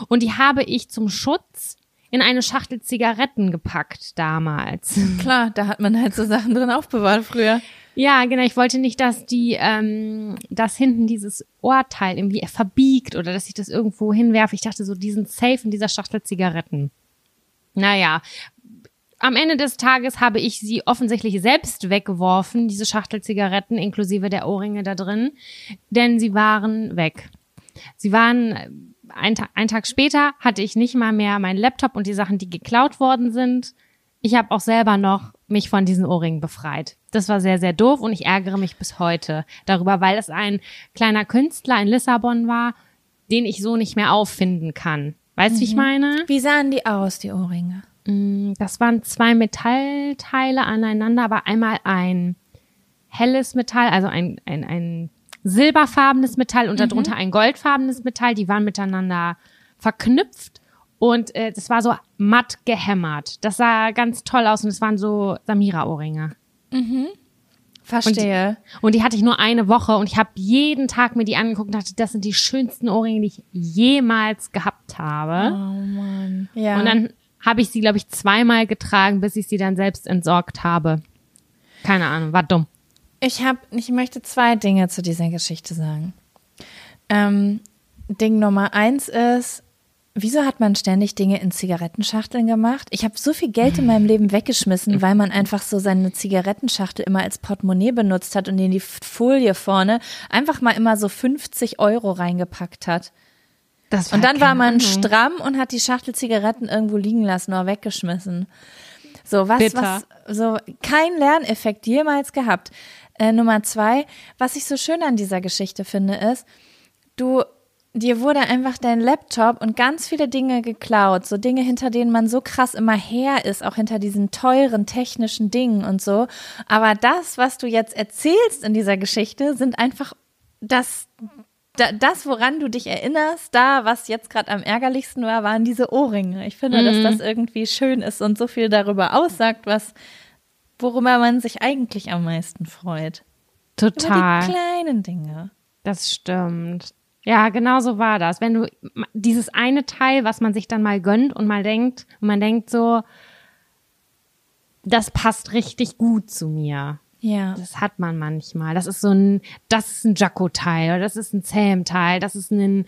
S2: Und die habe ich zum Schutz in eine Schachtel Zigaretten gepackt damals.
S1: Klar, da hat man halt so Sachen drin aufbewahrt früher.
S2: Ja, genau. Ich wollte nicht, dass die, ähm, dass hinten dieses Ohrteil irgendwie verbiegt oder dass ich das irgendwo hinwerfe. Ich dachte so, die sind safe in dieser Schachtel Zigaretten. Naja, am Ende des Tages habe ich sie offensichtlich selbst weggeworfen, diese Schachtel Zigaretten inklusive der Ohrringe da drin, denn sie waren weg. Sie waren, ein, Ta ein Tag später hatte ich nicht mal mehr meinen Laptop und die Sachen, die geklaut worden sind. Ich habe auch selber noch mich von diesen Ohrringen befreit. Das war sehr, sehr doof und ich ärgere mich bis heute darüber, weil es ein kleiner Künstler in Lissabon war, den ich so nicht mehr auffinden kann. Weißt du, wie ich meine?
S1: Wie sahen die aus, die Ohrringe?
S2: Das waren zwei Metallteile aneinander, aber einmal ein helles Metall, also ein, ein, ein silberfarbenes Metall und darunter ein goldfarbenes Metall. Die waren miteinander verknüpft und äh, das war so matt gehämmert. Das sah ganz toll aus und es waren so Samira-Ohrringe.
S1: Verstehe.
S2: Und die hatte ich nur eine Woche und ich habe jeden Tag mir die angeguckt und dachte, das sind die schönsten Ohrringe, die ich jemals gehabt habe.
S1: ja.
S2: Und dann habe ich sie, glaube ich, zweimal getragen, bis ich sie dann selbst entsorgt habe. Keine Ahnung, war dumm.
S1: Ich habe, ich möchte zwei Dinge zu dieser Geschichte sagen. Ähm, Ding Nummer eins ist, wieso hat man ständig Dinge in Zigarettenschachteln gemacht? Ich habe so viel Geld in meinem Leben weggeschmissen, weil man einfach so seine Zigarettenschachtel immer als Portemonnaie benutzt hat und in die Folie vorne einfach mal immer so 50 Euro reingepackt hat.
S2: Das
S1: Und dann war man
S2: Ahnung.
S1: stramm und hat die Schachtel Zigaretten irgendwo liegen lassen oder weggeschmissen. So, was,
S2: Bitter.
S1: was, so, kein Lerneffekt jemals gehabt. Äh, Nummer zwei, was ich so schön an dieser Geschichte finde, ist, du, dir wurde einfach dein Laptop und ganz viele Dinge geklaut, so Dinge, hinter denen man so krass immer her ist, auch hinter diesen teuren technischen Dingen und so. Aber das, was du jetzt erzählst in dieser Geschichte, sind einfach das, da, das, woran du dich erinnerst, da, was jetzt gerade am ärgerlichsten war, waren diese Ohrringe. Ich finde, dass das irgendwie schön ist und so viel darüber aussagt, was, worüber man sich eigentlich am meisten freut. Über die
S2: Total.
S1: kleinen Dinge.
S2: Das stimmt. Ja, genau so war das. Wenn du dieses eine Teil, was man sich dann mal gönnt und mal denkt, und man denkt so, das passt richtig gut zu mir.
S1: Ja.
S2: Das hat man manchmal. Das ist so ein, das ist ein Jacko-Teil oder das ist ein Sam-Teil, das ist ein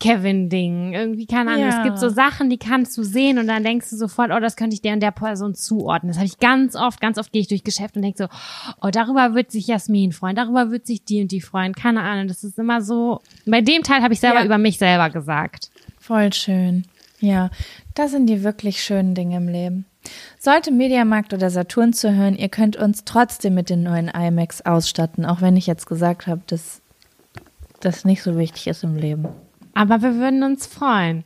S2: Kevin-Ding. Irgendwie, keine Ahnung.
S1: Ja.
S2: Es gibt so Sachen, die kannst du sehen und dann denkst du sofort, oh, das könnte ich der und der Person zuordnen. Das habe ich ganz oft, ganz oft gehe ich durch Geschäft und denke so, oh, darüber wird sich Jasmin freuen, darüber wird sich die und die freuen. Keine Ahnung. Das ist immer so. Bei dem Teil habe ich selber
S1: Ja.
S2: über mich selber gesagt.
S1: Voll schön. Ja, das sind die wirklich schönen Dinge im Leben. Sollte Mediamarkt oder Saturn zuhören, ihr könnt uns trotzdem mit den neuen iMacs ausstatten, auch wenn ich jetzt gesagt habe, dass das nicht so wichtig ist im Leben.
S2: Aber wir würden uns freuen.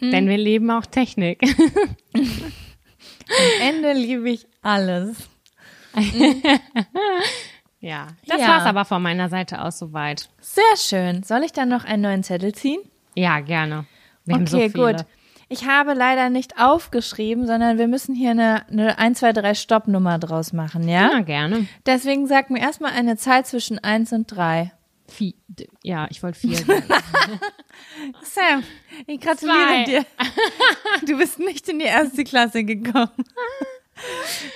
S2: Denn wir leben auch Technik.
S1: Am Ende liebe ich alles.
S2: ja. Das
S1: Ja.
S2: war's aber von meiner Seite aus soweit.
S1: Sehr schön. Soll ich dann noch einen neuen Zettel ziehen?
S2: Ja, gerne. Wir so
S1: okay,
S2: viele.
S1: gut. Ich habe leider nicht aufgeschrieben, sondern wir müssen hier eine, eine 1, 2, 3 Stoppnummer draus machen, ja?
S2: Ja, gerne.
S1: Deswegen sag mir erstmal eine Zahl zwischen 1 und 3.
S2: Vier, ja, ich wollte vier.
S1: Sam, ich gratuliere
S2: Zwei.
S1: dir. Du bist nicht in die erste Klasse gekommen.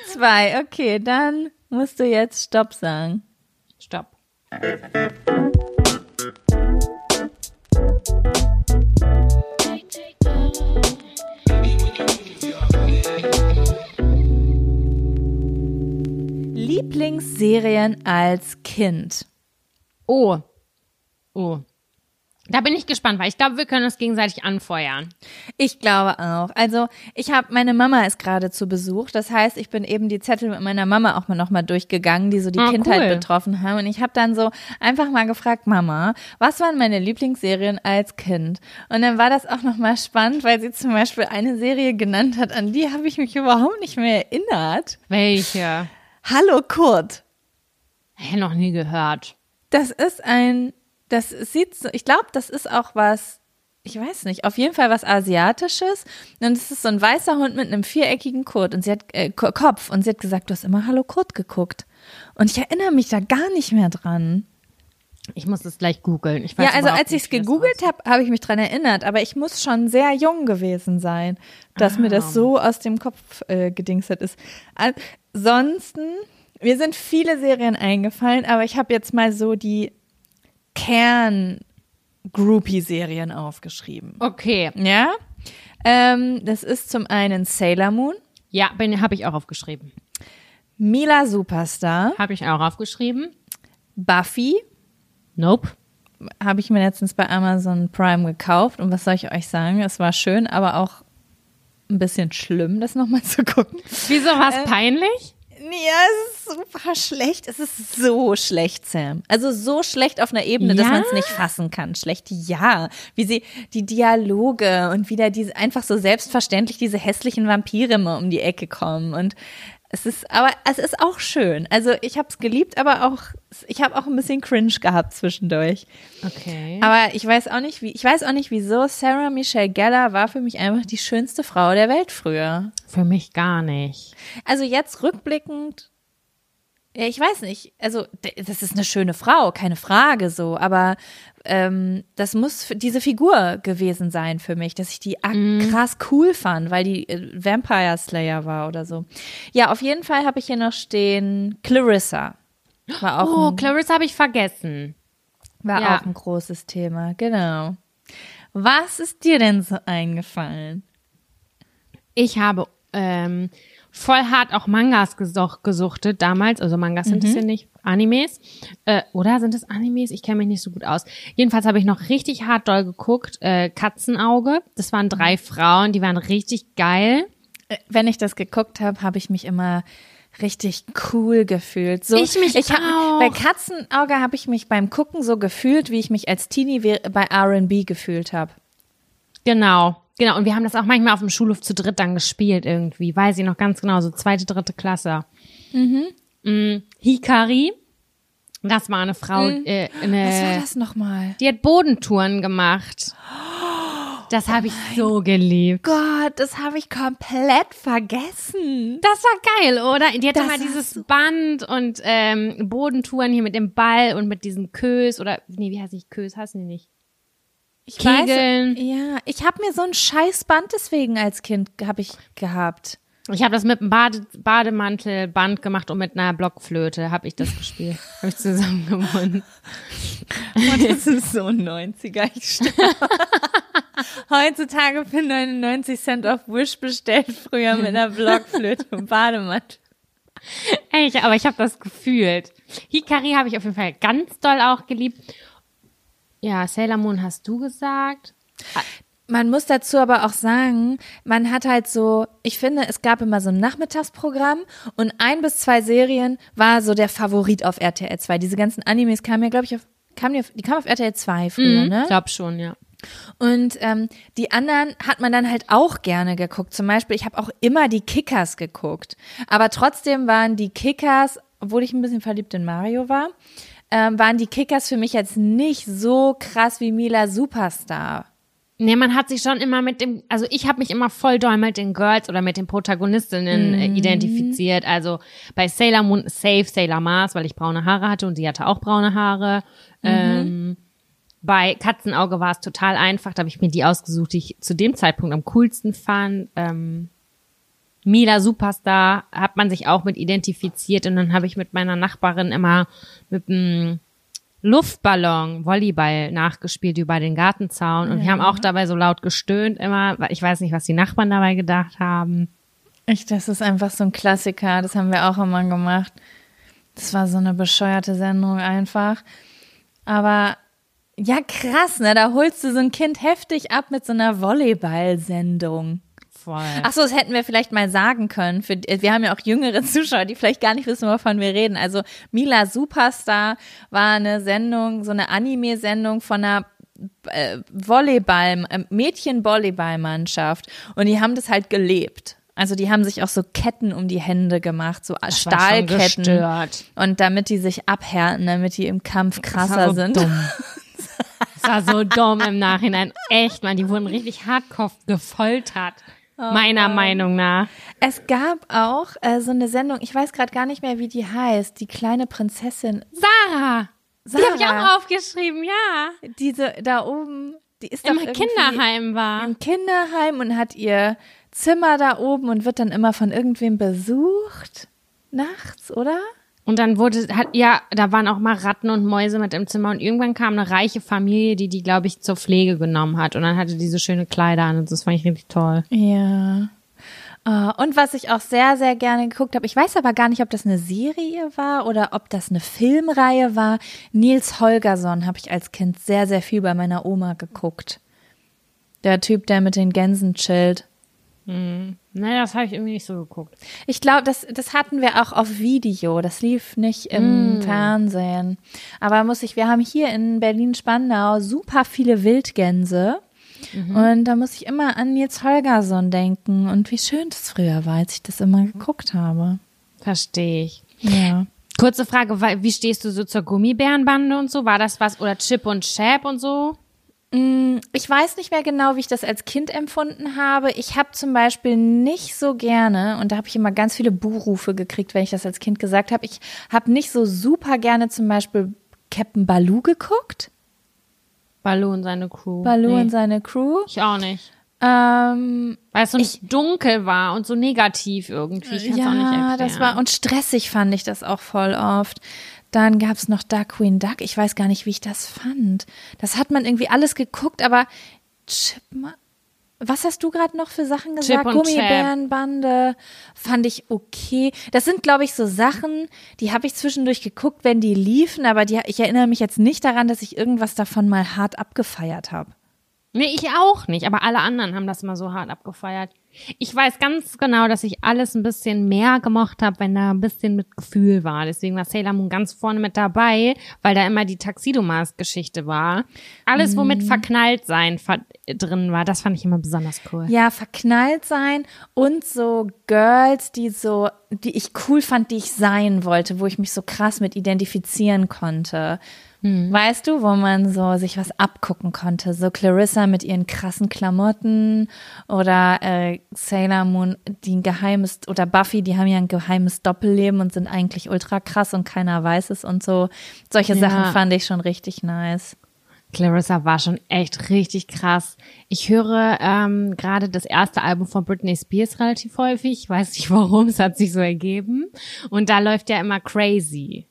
S1: Zwei, okay, dann musst du jetzt Stopp sagen.
S2: Stopp.
S1: Lieblingsserien als Kind.
S2: Oh. Oh. Da bin ich gespannt, weil ich glaube, wir können uns gegenseitig anfeuern.
S1: Ich glaube auch. Also ich habe, meine Mama ist gerade zu Besuch. Das heißt, ich bin eben die Zettel mit meiner Mama auch mal nochmal durchgegangen, die so die
S2: Ah,
S1: Kindheit
S2: cool.
S1: betroffen haben. Und ich habe dann so einfach mal gefragt, Mama, was waren meine Lieblingsserien als Kind? Und dann war das auch nochmal spannend, weil sie zum Beispiel eine Serie genannt hat, an die habe ich mich überhaupt nicht mehr erinnert.
S2: Welche?
S1: Hallo Kurt.
S2: Hä, noch nie gehört.
S1: Das ist ein, das sieht so, ich glaube, das ist auch was, ich weiß nicht, auf jeden Fall was Asiatisches. Und es ist so ein weißer Hund mit einem viereckigen Kurt und sie hat, äh, Ko- Kopf und sie hat gesagt, du hast immer Hallo Kurt geguckt. Und ich erinnere mich da gar nicht mehr dran.
S2: Ich muss es gleich googeln.
S1: Ja, also als ich es gegoogelt habe, habe ich mich dran erinnert, aber ich muss schon sehr jung gewesen sein, dass mir
S2: Ah.
S1: das so aus dem Kopf äh, gedingset ist. Ansonsten, mir sind viele Serien eingefallen, aber ich habe jetzt mal so die Kern-Groupie-Serien aufgeschrieben.
S2: Okay.
S1: Ja? Ähm, das ist zum einen Sailor Moon,
S2: Ja, bin habe ich auch aufgeschrieben.
S1: Mila Superstar,
S2: Habe ich auch aufgeschrieben.
S1: Buffy,
S2: Nope.
S1: habe ich mir letztens bei Amazon Prime gekauft und was soll ich euch sagen? Es war schön, aber auch ein bisschen schlimm, das nochmal zu gucken.
S2: Wieso war es peinlich?
S1: Ja, es ist super schlecht. Es ist so schlecht, Sam. Also so schlecht auf einer Ebene, dass
S2: Ja?
S1: man es nicht fassen kann. Schlecht, ja. Wie sie die Dialoge und wieder diese einfach so selbstverständlich diese hässlichen Vampire immer um die Ecke kommen und es ist, aber es ist auch schön. Also ich habe es geliebt, aber auch ich habe auch ein bisschen Cringe gehabt zwischendurch.
S2: Okay.
S1: Aber ich weiß auch nicht, wie ich weiß auch nicht, wieso Sarah Michelle Gellar war für mich einfach die schönste Frau der Welt früher.
S2: Für mich gar nicht.
S1: Also jetzt rückblickend, ja, ich weiß nicht. Also das ist eine schöne Frau, keine Frage so. Aber ähm, das muss diese Figur gewesen sein für mich, dass ich die ak- krass cool fand, weil die äh, Vampire Slayer war oder so. Ja, auf jeden Fall habe ich hier noch stehen Clarissa. War auch,
S2: Oh,
S1: ein,
S2: Clarissa habe ich vergessen.
S1: war
S2: ja.
S1: auch ein großes Thema, genau. Was ist dir denn so eingefallen?
S2: Ich habe ähm, voll hart auch Mangas gesuch gesuchtet damals. Also Mangas sind es ja nicht, Animes. Äh, oder sind es Animes? Ich kenne mich nicht so gut aus. Jedenfalls habe ich noch richtig hart doll geguckt. Äh, Katzenauge. Das waren drei Frauen, die waren richtig geil.
S1: Äh, wenn ich das geguckt habe, habe ich mich immer richtig cool gefühlt. So,
S2: Ich mich
S1: hab,
S2: auch.
S1: Bei Katzenauge habe ich mich beim Gucken so gefühlt, wie ich mich als Teenie bei R&B gefühlt habe.
S2: Genau. Genau, und wir haben das auch manchmal auf dem Schulhof zu dritt dann gespielt irgendwie. Weiß ich noch ganz genau, so zweite, dritte Klasse. Mhm. Hikari, das war eine Frau, äh, eine,
S1: Was war das nochmal?
S2: die hat Bodentouren gemacht. Das habe ich so geliebt.
S1: Gott, das habe ich komplett vergessen.
S2: Das war geil, oder? Die hatte
S1: Das
S2: mal dieses Band und ähm, Bodentouren hier mit dem Ball und mit diesen Kös oder nee, wie heißt nicht Kös, heißen die nicht?
S1: Ich
S2: Kegeln.
S1: Weiß, ja, ich habe mir so ein Scheißband deswegen als Kind habe ich gehabt.
S2: Ich habe das mit einem Bade Bademantelband gemacht und mit einer Blockflöte habe ich das gespielt. habe ich zusammen gewonnen.
S1: Und das ist so ein 90er. Ich. Heutzutage für 99 Cent auf Wish bestellt, früher mit einer Blockflöte und Bademantel.
S2: Echt, aber ich habe das gefühlt. Hikari habe ich auf jeden Fall ganz doll auch geliebt. Ja, Sailor Moon hast du gesagt.
S1: Man muss dazu aber auch sagen, man hat halt so, ich finde, es gab immer so ein Nachmittagsprogramm und ein bis zwei Serien war so der Favorit auf RTL 2. Diese ganzen Animes kamen ja, glaube ich, auf, kamen die, auf, die kamen auf RTL 2 früher,
S2: Mhm,
S1: ne?
S2: Glaub schon, ja.
S1: Und ähm, die anderen hat man dann halt auch gerne geguckt. Zum Beispiel, ich habe auch immer die Kickers geguckt. Aber trotzdem waren die Kickers, obwohl ich ein bisschen verliebt in Mario war, ähm, waren die Kickers für mich jetzt nicht so krass wie Mila Superstar.
S2: Nee, man hat sich schon immer mit dem, also ich habe mich immer voll doll mit den Girls oder mit den Protagonistinnen äh, identifiziert. Also bei Sailor Moon safe Sailor Mars, weil ich braune Haare hatte und sie hatte auch braune Haare. Ähm, bei Katzenauge war es total einfach, da habe ich mir die ausgesucht, die ich zu dem Zeitpunkt am coolsten fand. Ähm, Mila Superstar hat man sich auch mit identifiziert und dann habe ich mit meiner Nachbarin immer mit einem Luftballon Volleyball nachgespielt über den Gartenzaun und wir haben auch dabei so laut gestöhnt immer, weil ich weiß nicht, was die Nachbarn dabei gedacht haben.
S1: Ich, das ist einfach so ein Klassiker. Das haben wir auch immer gemacht. Das war so eine bescheuerte Sendung einfach. Aber ja, krass, ne? Da holst du so ein Kind heftig ab mit so einer Volleyball-Sendung.
S2: Voll.
S1: Ach so, das hätten wir vielleicht mal sagen können. Für, wir haben ja auch jüngere Zuschauer, die vielleicht gar nicht wissen, wovon wir reden. Also Mila Superstar war eine Sendung, so eine Anime-Sendung von einer äh, Volleyball, äh, Mädchen-Volleyball-Mannschaft. Und die haben das halt gelebt. Also die haben sich auch so Ketten um die Hände gemacht, so
S2: schon
S1: Stahlketten. Und damit die sich abhärten, damit die im Kampf
S2: Das
S1: krasser
S2: war so
S1: sind.
S2: Dumm. Das war so dumm im Nachhinein. Echt, man, die wurden richtig hardcore gefoltert. Meiner Meinung nach.
S1: Es gab auch äh, so eine Sendung, ich weiß gerade gar nicht mehr, wie die heißt, die kleine Prinzessin.
S2: Sarah. Die habe ich
S1: Sarah.
S2: auch aufgeschrieben, ja.
S1: Diese da oben, die ist
S2: Im Kinderheim war.
S1: Im Kinderheim und hat ihr Zimmer da oben und wird dann immer von irgendwem besucht. Nachts, oder?
S2: Und dann wurde, hat, ja, da waren auch mal Ratten und Mäuse mit im Zimmer und irgendwann kam eine reiche Familie, die die, glaube ich, zur Pflege genommen hat und dann hatte die so schöne Kleider an und das fand ich richtig toll.
S1: Ja. Ah, Und was ich auch sehr, sehr gerne geguckt habe, ich weiß aber gar nicht, ob das eine Serie war oder ob das eine Filmreihe war. Nils Holgersson habe ich als Kind sehr, sehr viel bei meiner Oma geguckt. Der Typ, der mit den Gänsen chillt.
S2: Naja, das habe ich irgendwie nicht so geguckt.
S1: Ich glaube, das, das hatten wir auch auf Video. Das lief nicht im Fernsehen. Aber muss ich, wir haben hier in Berlin-Spandau super viele Wildgänse. Und da muss ich immer an Nils Holgersson denken und wie schön das früher war, als ich das immer geguckt habe.
S2: Verstehe ich.
S1: Ja.
S2: Kurze Frage, wie stehst du so zur Gummibärenbande und so? War das was? Oder Chip und Chap und so?
S1: Ich weiß nicht mehr genau, wie ich das als Kind empfunden habe. Ich habe zum Beispiel nicht so gerne, und da habe ich immer ganz viele Buhrufe gekriegt, wenn ich das als Kind gesagt habe, ich habe nicht so super gerne zum Beispiel Captain Baloo geguckt.
S2: Baloo und seine Crew.
S1: Baloo
S2: Nee,
S1: und seine Crew.
S2: Ich auch nicht.
S1: Ähm,
S2: Weil es so dunkel war und so negativ irgendwie. Ich kann's auch nicht
S1: ja,
S2: erklären.
S1: das war, und stressig fand ich das auch voll oft. Dann gab's noch Duck Queen Duck. Ich weiß gar nicht, wie ich das fand. Das hat man irgendwie alles geguckt, aber Chipma was hast du gerade noch für Sachen gesagt? Gummibärenbande fand ich okay. Das sind, glaube ich, so Sachen, die habe ich zwischendurch geguckt, wenn die liefen, aber die, ich erinnere mich jetzt nicht daran, dass ich irgendwas davon mal hart abgefeiert habe.
S2: Nee, ich auch nicht, aber alle anderen haben das immer so hart abgefeiert. Ich weiß ganz genau, dass ich alles ein bisschen mehr gemocht habe, wenn da ein bisschen mit Gefühl war. Deswegen war Sailor Moon ganz vorne mit dabei, weil da immer die Taxidomas-Geschichte war. Alles, womit verknallt sein ver- drin war, das fand ich immer besonders cool.
S1: Ja, verknallt sein und so Girls, die so, die ich cool fand, die ich sein wollte, wo ich mich so krass mit identifizieren konnte. Weißt du, wo man so sich was abgucken konnte? So Clarissa mit ihren krassen Klamotten oder äh, Sailor Moon, die ein geheimes, oder Buffy, die haben ja ein geheimes Doppelleben und sind eigentlich ultra krass und keiner weiß es und so. Solche
S2: Ja.
S1: Sachen fand ich schon richtig nice.
S2: Clarissa war schon echt richtig krass. Ich höre ähm, gerade das erste Album von Britney Spears relativ häufig. Ich weiß nicht warum, es hat sich so ergeben. Und da läuft ja immer Crazy.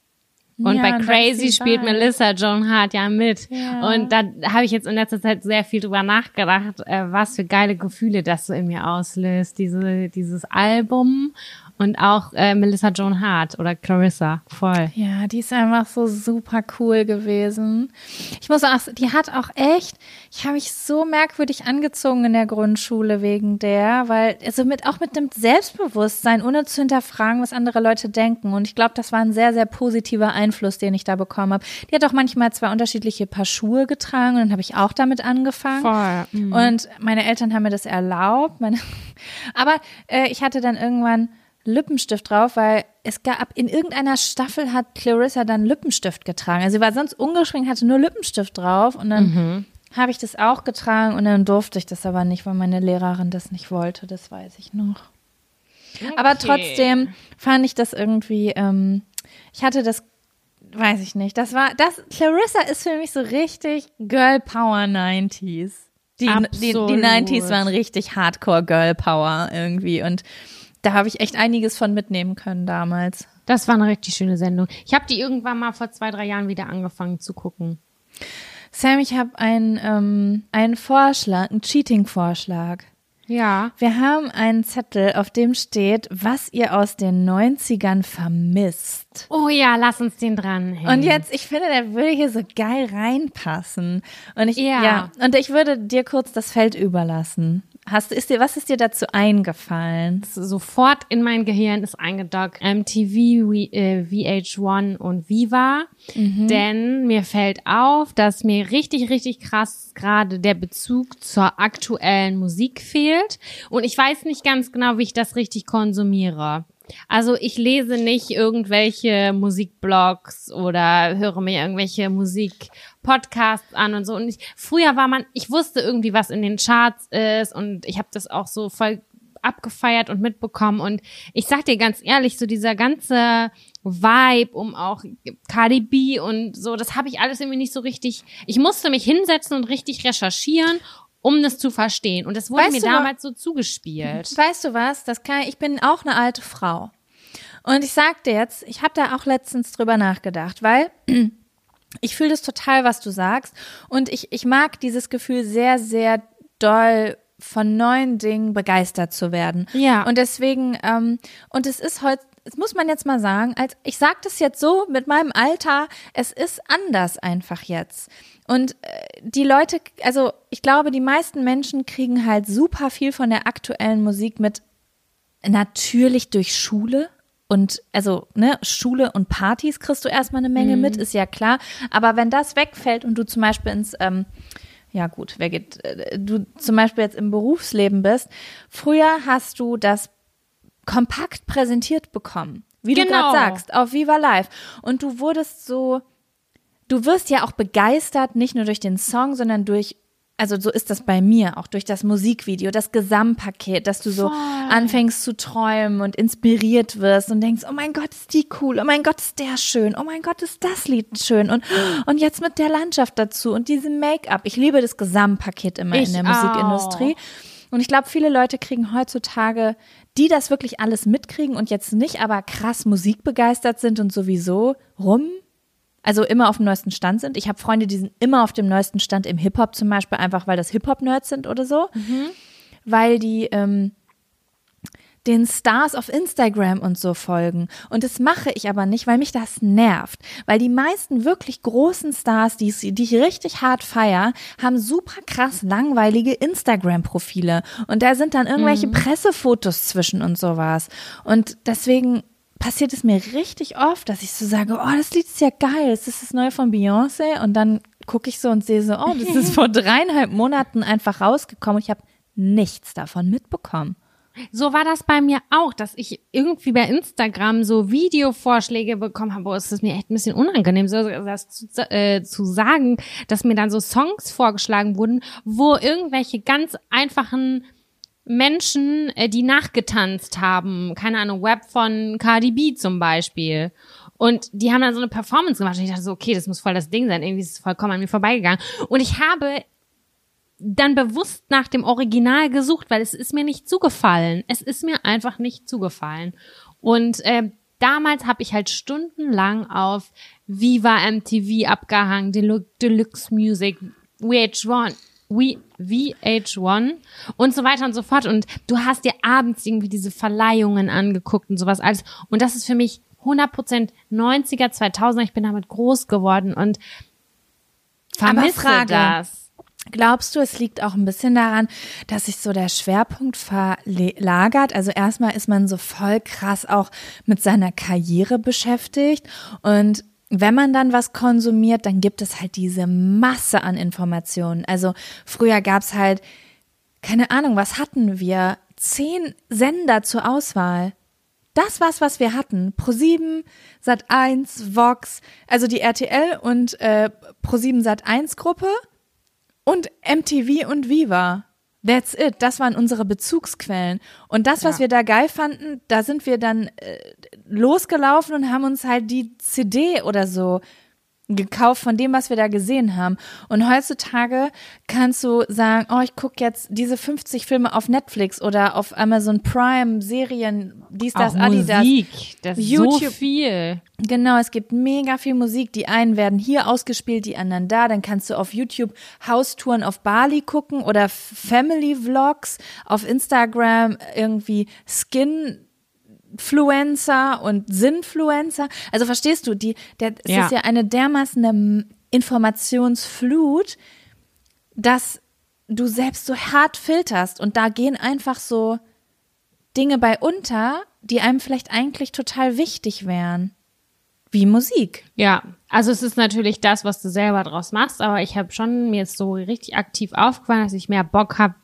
S2: Und
S1: Ja,
S2: bei Crazy spielt. Melissa Joan Hart ja mit.
S1: Ja.
S2: Und da habe ich jetzt in letzter Zeit sehr viel drüber nachgedacht, äh, was für geile Gefühle das so in mir auslöst. Diese, dieses Album und auch äh, Melissa Joan Hart oder Clarissa. Voll.
S1: Ja, die ist einfach so super cool gewesen. Ich muss auch, die hat auch echt, ich habe mich so merkwürdig angezogen in der Grundschule wegen der, weil, also mit, auch mit dem Selbstbewusstsein, ohne zu hinterfragen, was andere Leute denken. Und ich glaube, das war ein sehr, sehr positiver Einfluss, den ich da bekommen habe. Die hat auch manchmal zwei unterschiedliche Paar Schuhe getragen und dann habe ich auch damit angefangen.
S2: Voll. Mhm.
S1: Und meine Eltern haben mir das erlaubt. Meine Aber äh, ich hatte dann irgendwann Lippenstift drauf, weil es gab in irgendeiner Staffel hat Clarissa dann Lippenstift getragen. Also sie war sonst ungeschminkt, hatte nur Lippenstift drauf und dann
S2: Mhm.
S1: habe ich das auch getragen und dann durfte ich das aber nicht, weil meine Lehrerin das nicht wollte. Das weiß ich noch. Aber trotzdem fand ich das irgendwie, ähm, ich hatte das, weiß ich nicht, das war, das, Clarissa ist für mich so richtig Girl Power 90s. Die, die, die
S2: Absolut.
S1: 90s waren richtig Hardcore Girl Power irgendwie und da habe ich echt einiges von mitnehmen können damals.
S2: Das war eine richtig schöne Sendung. Ich habe die irgendwann mal vor zwei, drei Jahren wieder angefangen zu gucken.
S1: Sam, ich habe einen, ähm, einen Vorschlag, einen Cheating-Vorschlag.
S2: Ja.
S1: Wir haben einen Zettel, auf dem steht, was ihr aus den 90ern vermisst.
S2: Oh ja, lass uns den dran.
S1: Und jetzt, ich finde, der würde hier so geil reinpassen. Und ich,
S2: Ja.
S1: ja. Und ich würde dir kurz das Feld überlassen. Hast, ist dir, was ist dir dazu eingefallen?
S2: sofort in mein Gehirn ist eingedockt MTV, V- äh, VH1 und Viva. Denn mir fällt auf, dass mir richtig, richtig krass gerade der Bezug zur aktuellen Musik fehlt. Und ich weiß nicht ganz genau, wie ich das richtig konsumiere. Also ich lese nicht irgendwelche Musikblogs oder höre mir irgendwelche Musikpodcasts an und so. Und ich, früher war man, ich wusste irgendwie, was in den Charts ist und ich habe das auch so voll abgefeiert und mitbekommen. Und ich sag dir ganz ehrlich, so dieser ganze Vibe um auch Cardi B und so, das habe ich alles irgendwie nicht so richtig. Ich musste mich hinsetzen und richtig recherchieren, um das zu verstehen. Und das wurde
S1: Weißt
S2: mir damals so zugespielt.
S1: Weißt du was? Das kann, ich bin auch eine alte Frau. Und ich sag dir jetzt, ich habe da auch letztens drüber nachgedacht, weil ich fühle das total, was du sagst. Und ich, ich mag dieses Gefühl sehr, sehr doll von neuen Dingen begeistert zu werden.
S2: Ja.
S1: Und deswegen, ähm, und es ist heute, das muss man jetzt mal sagen, als ich sage das jetzt so mit meinem Alter, es ist anders einfach jetzt. Und äh, die Leute, also ich glaube, die meisten Menschen kriegen halt super viel von der aktuellen Musik mit, natürlich durch Schule. Und also, ne, Schule und Partys kriegst du erstmal eine Menge mit, ist ja klar. Aber wenn das wegfällt und du zum Beispiel ins, ähm, ja gut, wer geht, äh, du zum Beispiel jetzt im Berufsleben bist, früher hast du das kompakt präsentiert bekommen. Wie du
S2: Genau.
S1: gerade sagst, auf Viva Live. Und du wurdest so, du wirst ja auch begeistert, nicht nur durch den Song, sondern durch, also so ist das bei mir, auch durch das Musikvideo, das Gesamtpaket, dass du so anfängst zu träumen und inspiriert wirst und denkst, oh mein Gott, ist die cool, oh mein Gott, ist der schön, oh mein Gott, ist das Lied schön und, und jetzt mit der Landschaft dazu und diesem Make-up. Ich liebe das Gesamtpaket immer
S2: Ich
S1: in der
S2: auch.
S1: Musikindustrie. Und ich glaube, viele Leute kriegen heutzutage, die das wirklich alles mitkriegen und jetzt nicht aber krass musikbegeistert sind und sowieso rum, also immer auf dem neuesten Stand sind. Ich habe Freunde, die sind immer auf dem neuesten Stand im Hip-Hop zum Beispiel, einfach weil das Hip-Hop-Nerds sind oder so. Weil die ähm, den Stars auf Instagram und so folgen. Und das mache ich aber nicht, weil mich das nervt. Weil die meisten wirklich großen Stars, die, die ich richtig hart feier, haben super krass langweilige Instagram-Profile. Und da sind dann irgendwelche Pressefotos zwischen und sowas. Und deswegen passiert es mir richtig oft, dass ich so sage, oh, das Lied ist ja geil, das ist das neue von Beyoncé. Und dann gucke ich so und sehe so, oh, das ist vor dreieinhalb Monaten einfach rausgekommen. Und ich habe nichts davon mitbekommen.
S2: So war das bei mir auch, dass ich irgendwie bei Instagram so Videovorschläge bekommen habe. Boah, es ist mir echt ein bisschen unangenehm, so das zu, äh, zu sagen, dass mir dann so Songs vorgeschlagen wurden, wo irgendwelche ganz einfachen Menschen, äh, die nachgetanzt haben, keine Ahnung, Web von Cardi B zum Beispiel. Und die haben dann so eine Performance gemacht und ich dachte so, okay, das muss voll das Ding sein. Irgendwie ist es vollkommen an mir vorbeigegangen. Und ich habe dann bewusst nach dem Original gesucht, weil es ist mir nicht zugefallen. Es ist mir einfach nicht zugefallen. Und äh, damals habe ich halt stundenlang auf Viva MTV abgehangen, Delu Deluxe Music, VH1, VH1 und so weiter und so fort. Und du hast dir abends irgendwie diese Verleihungen angeguckt und sowas alles. Und das ist für mich 100% 90er, 2000er. Ich bin damit groß geworden und vermisse das.
S1: Glaubst du, es liegt auch ein bisschen daran, dass sich so der Schwerpunkt verlagert? Also erstmal ist man so voll krass auch mit seiner Karriere beschäftigt und wenn man dann was konsumiert, dann gibt es halt diese Masse an Informationen. Also früher gab's halt, keine Ahnung, was hatten wir? Zehn Sender zur Auswahl. Das war's, was wir hatten. Pro7, Sat1, Vox, also die RTL und äh, Pro7 Sat1 Gruppe und MTV und Viva. That's it. Das waren unsere Bezugsquellen. Und das, was ja. wir da geil fanden, da sind wir dann äh, losgelaufen und haben uns halt die CD oder so gekauft von dem, was wir da gesehen haben. Und heutzutage kannst du sagen, oh, ich gucke jetzt diese 50 Filme auf Netflix oder auf Amazon Prime, Serien, dies, das,
S2: Auch
S1: Adidas.
S2: Musik, das ist YouTube. so viel.
S1: Genau, es gibt mega viel Musik. Die einen werden hier ausgespielt, die anderen da. Dann kannst du auf YouTube Haustouren auf Bali gucken oder Family Vlogs, auf Instagram irgendwie Skin Fluencer und Sinnfluencer. Also verstehst du, die, der, es ja. ist ja eine dermaßen Informationsflut, dass du selbst so hart filterst und da gehen einfach so Dinge bei unter, die einem vielleicht eigentlich total wichtig wären. Wie Musik.
S2: Ja, also es ist natürlich das, was du selber draus machst, aber ich habe schon mir jetzt so richtig aktiv aufgefallen, dass ich mehr Bock habe,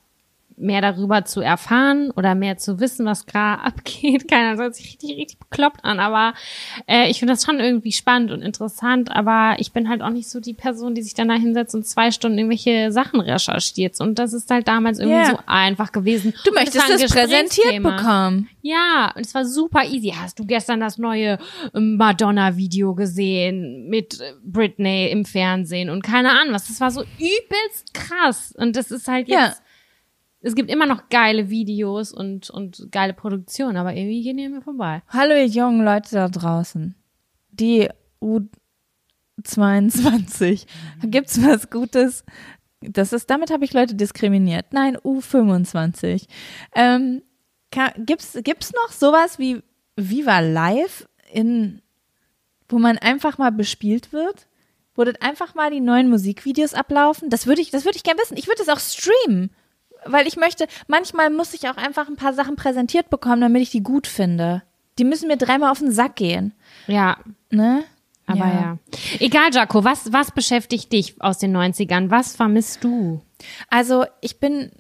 S2: mehr darüber zu erfahren oder mehr zu wissen, was gerade abgeht. Keiner soll sich richtig, richtig bekloppt an, aber äh, ich finde das schon irgendwie spannend und interessant, aber ich bin halt auch nicht so die Person, die sich dann da hinsetzt und zwei Stunden irgendwelche Sachen recherchiert. Und das ist halt damals irgendwie yeah. so einfach gewesen.
S1: Du möchtest es präsentiert bekommen.
S2: Ja, und es war super easy. Hast du gestern das neue ähm, Madonna-Video gesehen mit äh, Britney im Fernsehen und keine Ahnung was. Das war so übelst krass. Und das ist halt jetzt. Ja es gibt immer noch geile Videos und, und geile Produktionen, aber irgendwie gehen die mir vorbei.
S1: Hallo ihr jungen Leute da draußen. Die U22. Gibt's was Gutes? Das ist, damit habe ich Leute diskriminiert. Nein, U25. Ähm, kann, gibt's, gibt's noch sowas wie Viva Live in, wo man einfach mal bespielt wird? Wo das einfach mal die neuen Musikvideos ablaufen? Das würde ich, das würde ich gerne wissen. Ich würde es auch streamen weil ich möchte, manchmal muss ich auch einfach ein paar Sachen präsentiert bekommen, damit ich die gut finde. Die müssen mir dreimal auf den Sack gehen.
S2: Ja.
S1: Ne?
S2: Aber ja. ja. Egal, Jaco, was, was beschäftigt dich aus den 90ern? Was vermisst du?
S1: Also, ich bin,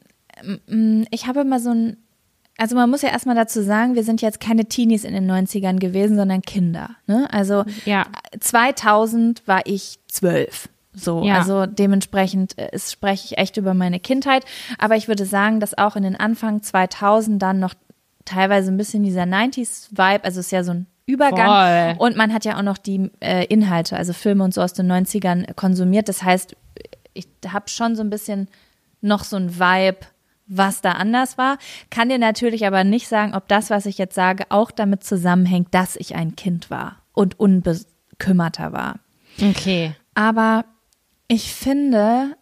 S1: mm, ich habe immer so ein, also man muss ja erstmal dazu sagen, wir sind jetzt keine Teenies in den 90ern gewesen, sondern Kinder. Ne? Also ja. 2000 war ich zwölf. So, ja. also dementsprechend äh, ist, spreche ich echt über meine Kindheit. Aber ich würde sagen, dass auch in den Anfang 2000 dann noch teilweise ein bisschen dieser 90s-Vibe, also ist ja so ein Übergang. Voll. Und man hat ja auch noch die äh, Inhalte, also Filme und so aus den 90ern konsumiert. Das heißt, ich habe schon so ein bisschen noch so ein Vibe, was da anders war. Kann dir natürlich aber nicht sagen, ob das, was ich jetzt sage, auch damit zusammenhängt, dass ich ein Kind war und unbekümmerter war.
S2: Okay.
S1: Aber ich finde,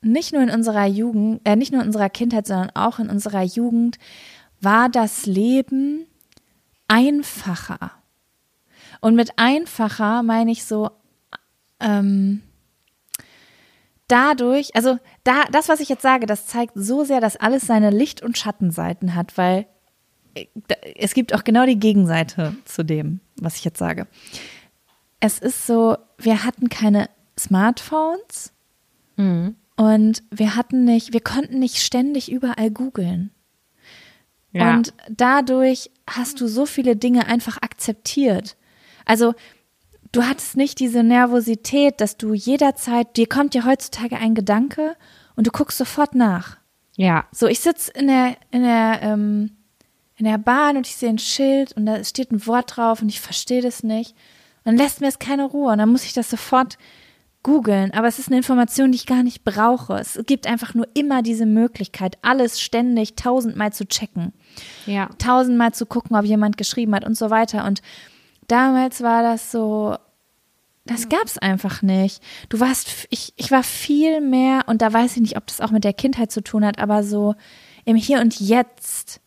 S1: nicht nur in unserer Jugend, äh, nicht nur in unserer Kindheit, sondern auch in unserer Jugend war das Leben einfacher. Und mit einfacher meine ich so, ähm, dadurch, also da, das, was ich jetzt sage, das zeigt so sehr, dass alles seine Licht- und Schattenseiten hat, weil äh, es gibt auch genau die Gegenseite zu dem, was ich jetzt sage. Es ist so, wir hatten keine Smartphones mhm. und wir hatten nicht, wir konnten nicht ständig überall googeln. Ja. Und dadurch hast du so viele Dinge einfach akzeptiert. Also du hattest nicht diese Nervosität, dass du jederzeit, dir kommt ja heutzutage ein Gedanke und du guckst sofort nach.
S2: Ja.
S1: So, ich sitze in der, in der, ähm, in der Bahn und ich sehe ein Schild und da steht ein Wort drauf und ich verstehe das nicht. Dann lässt mir es keine Ruhe und dann muss ich das sofort googeln. Aber es ist eine Information, die ich gar nicht brauche. Es gibt einfach nur immer diese Möglichkeit, alles ständig tausendmal zu checken.
S2: Ja.
S1: Tausendmal zu gucken, ob jemand geschrieben hat und so weiter. Und damals war das so, das gab's einfach nicht. Du warst, ich, ich war viel mehr, und da weiß ich nicht, ob das auch mit der Kindheit zu tun hat, aber so im Hier und Jetzt.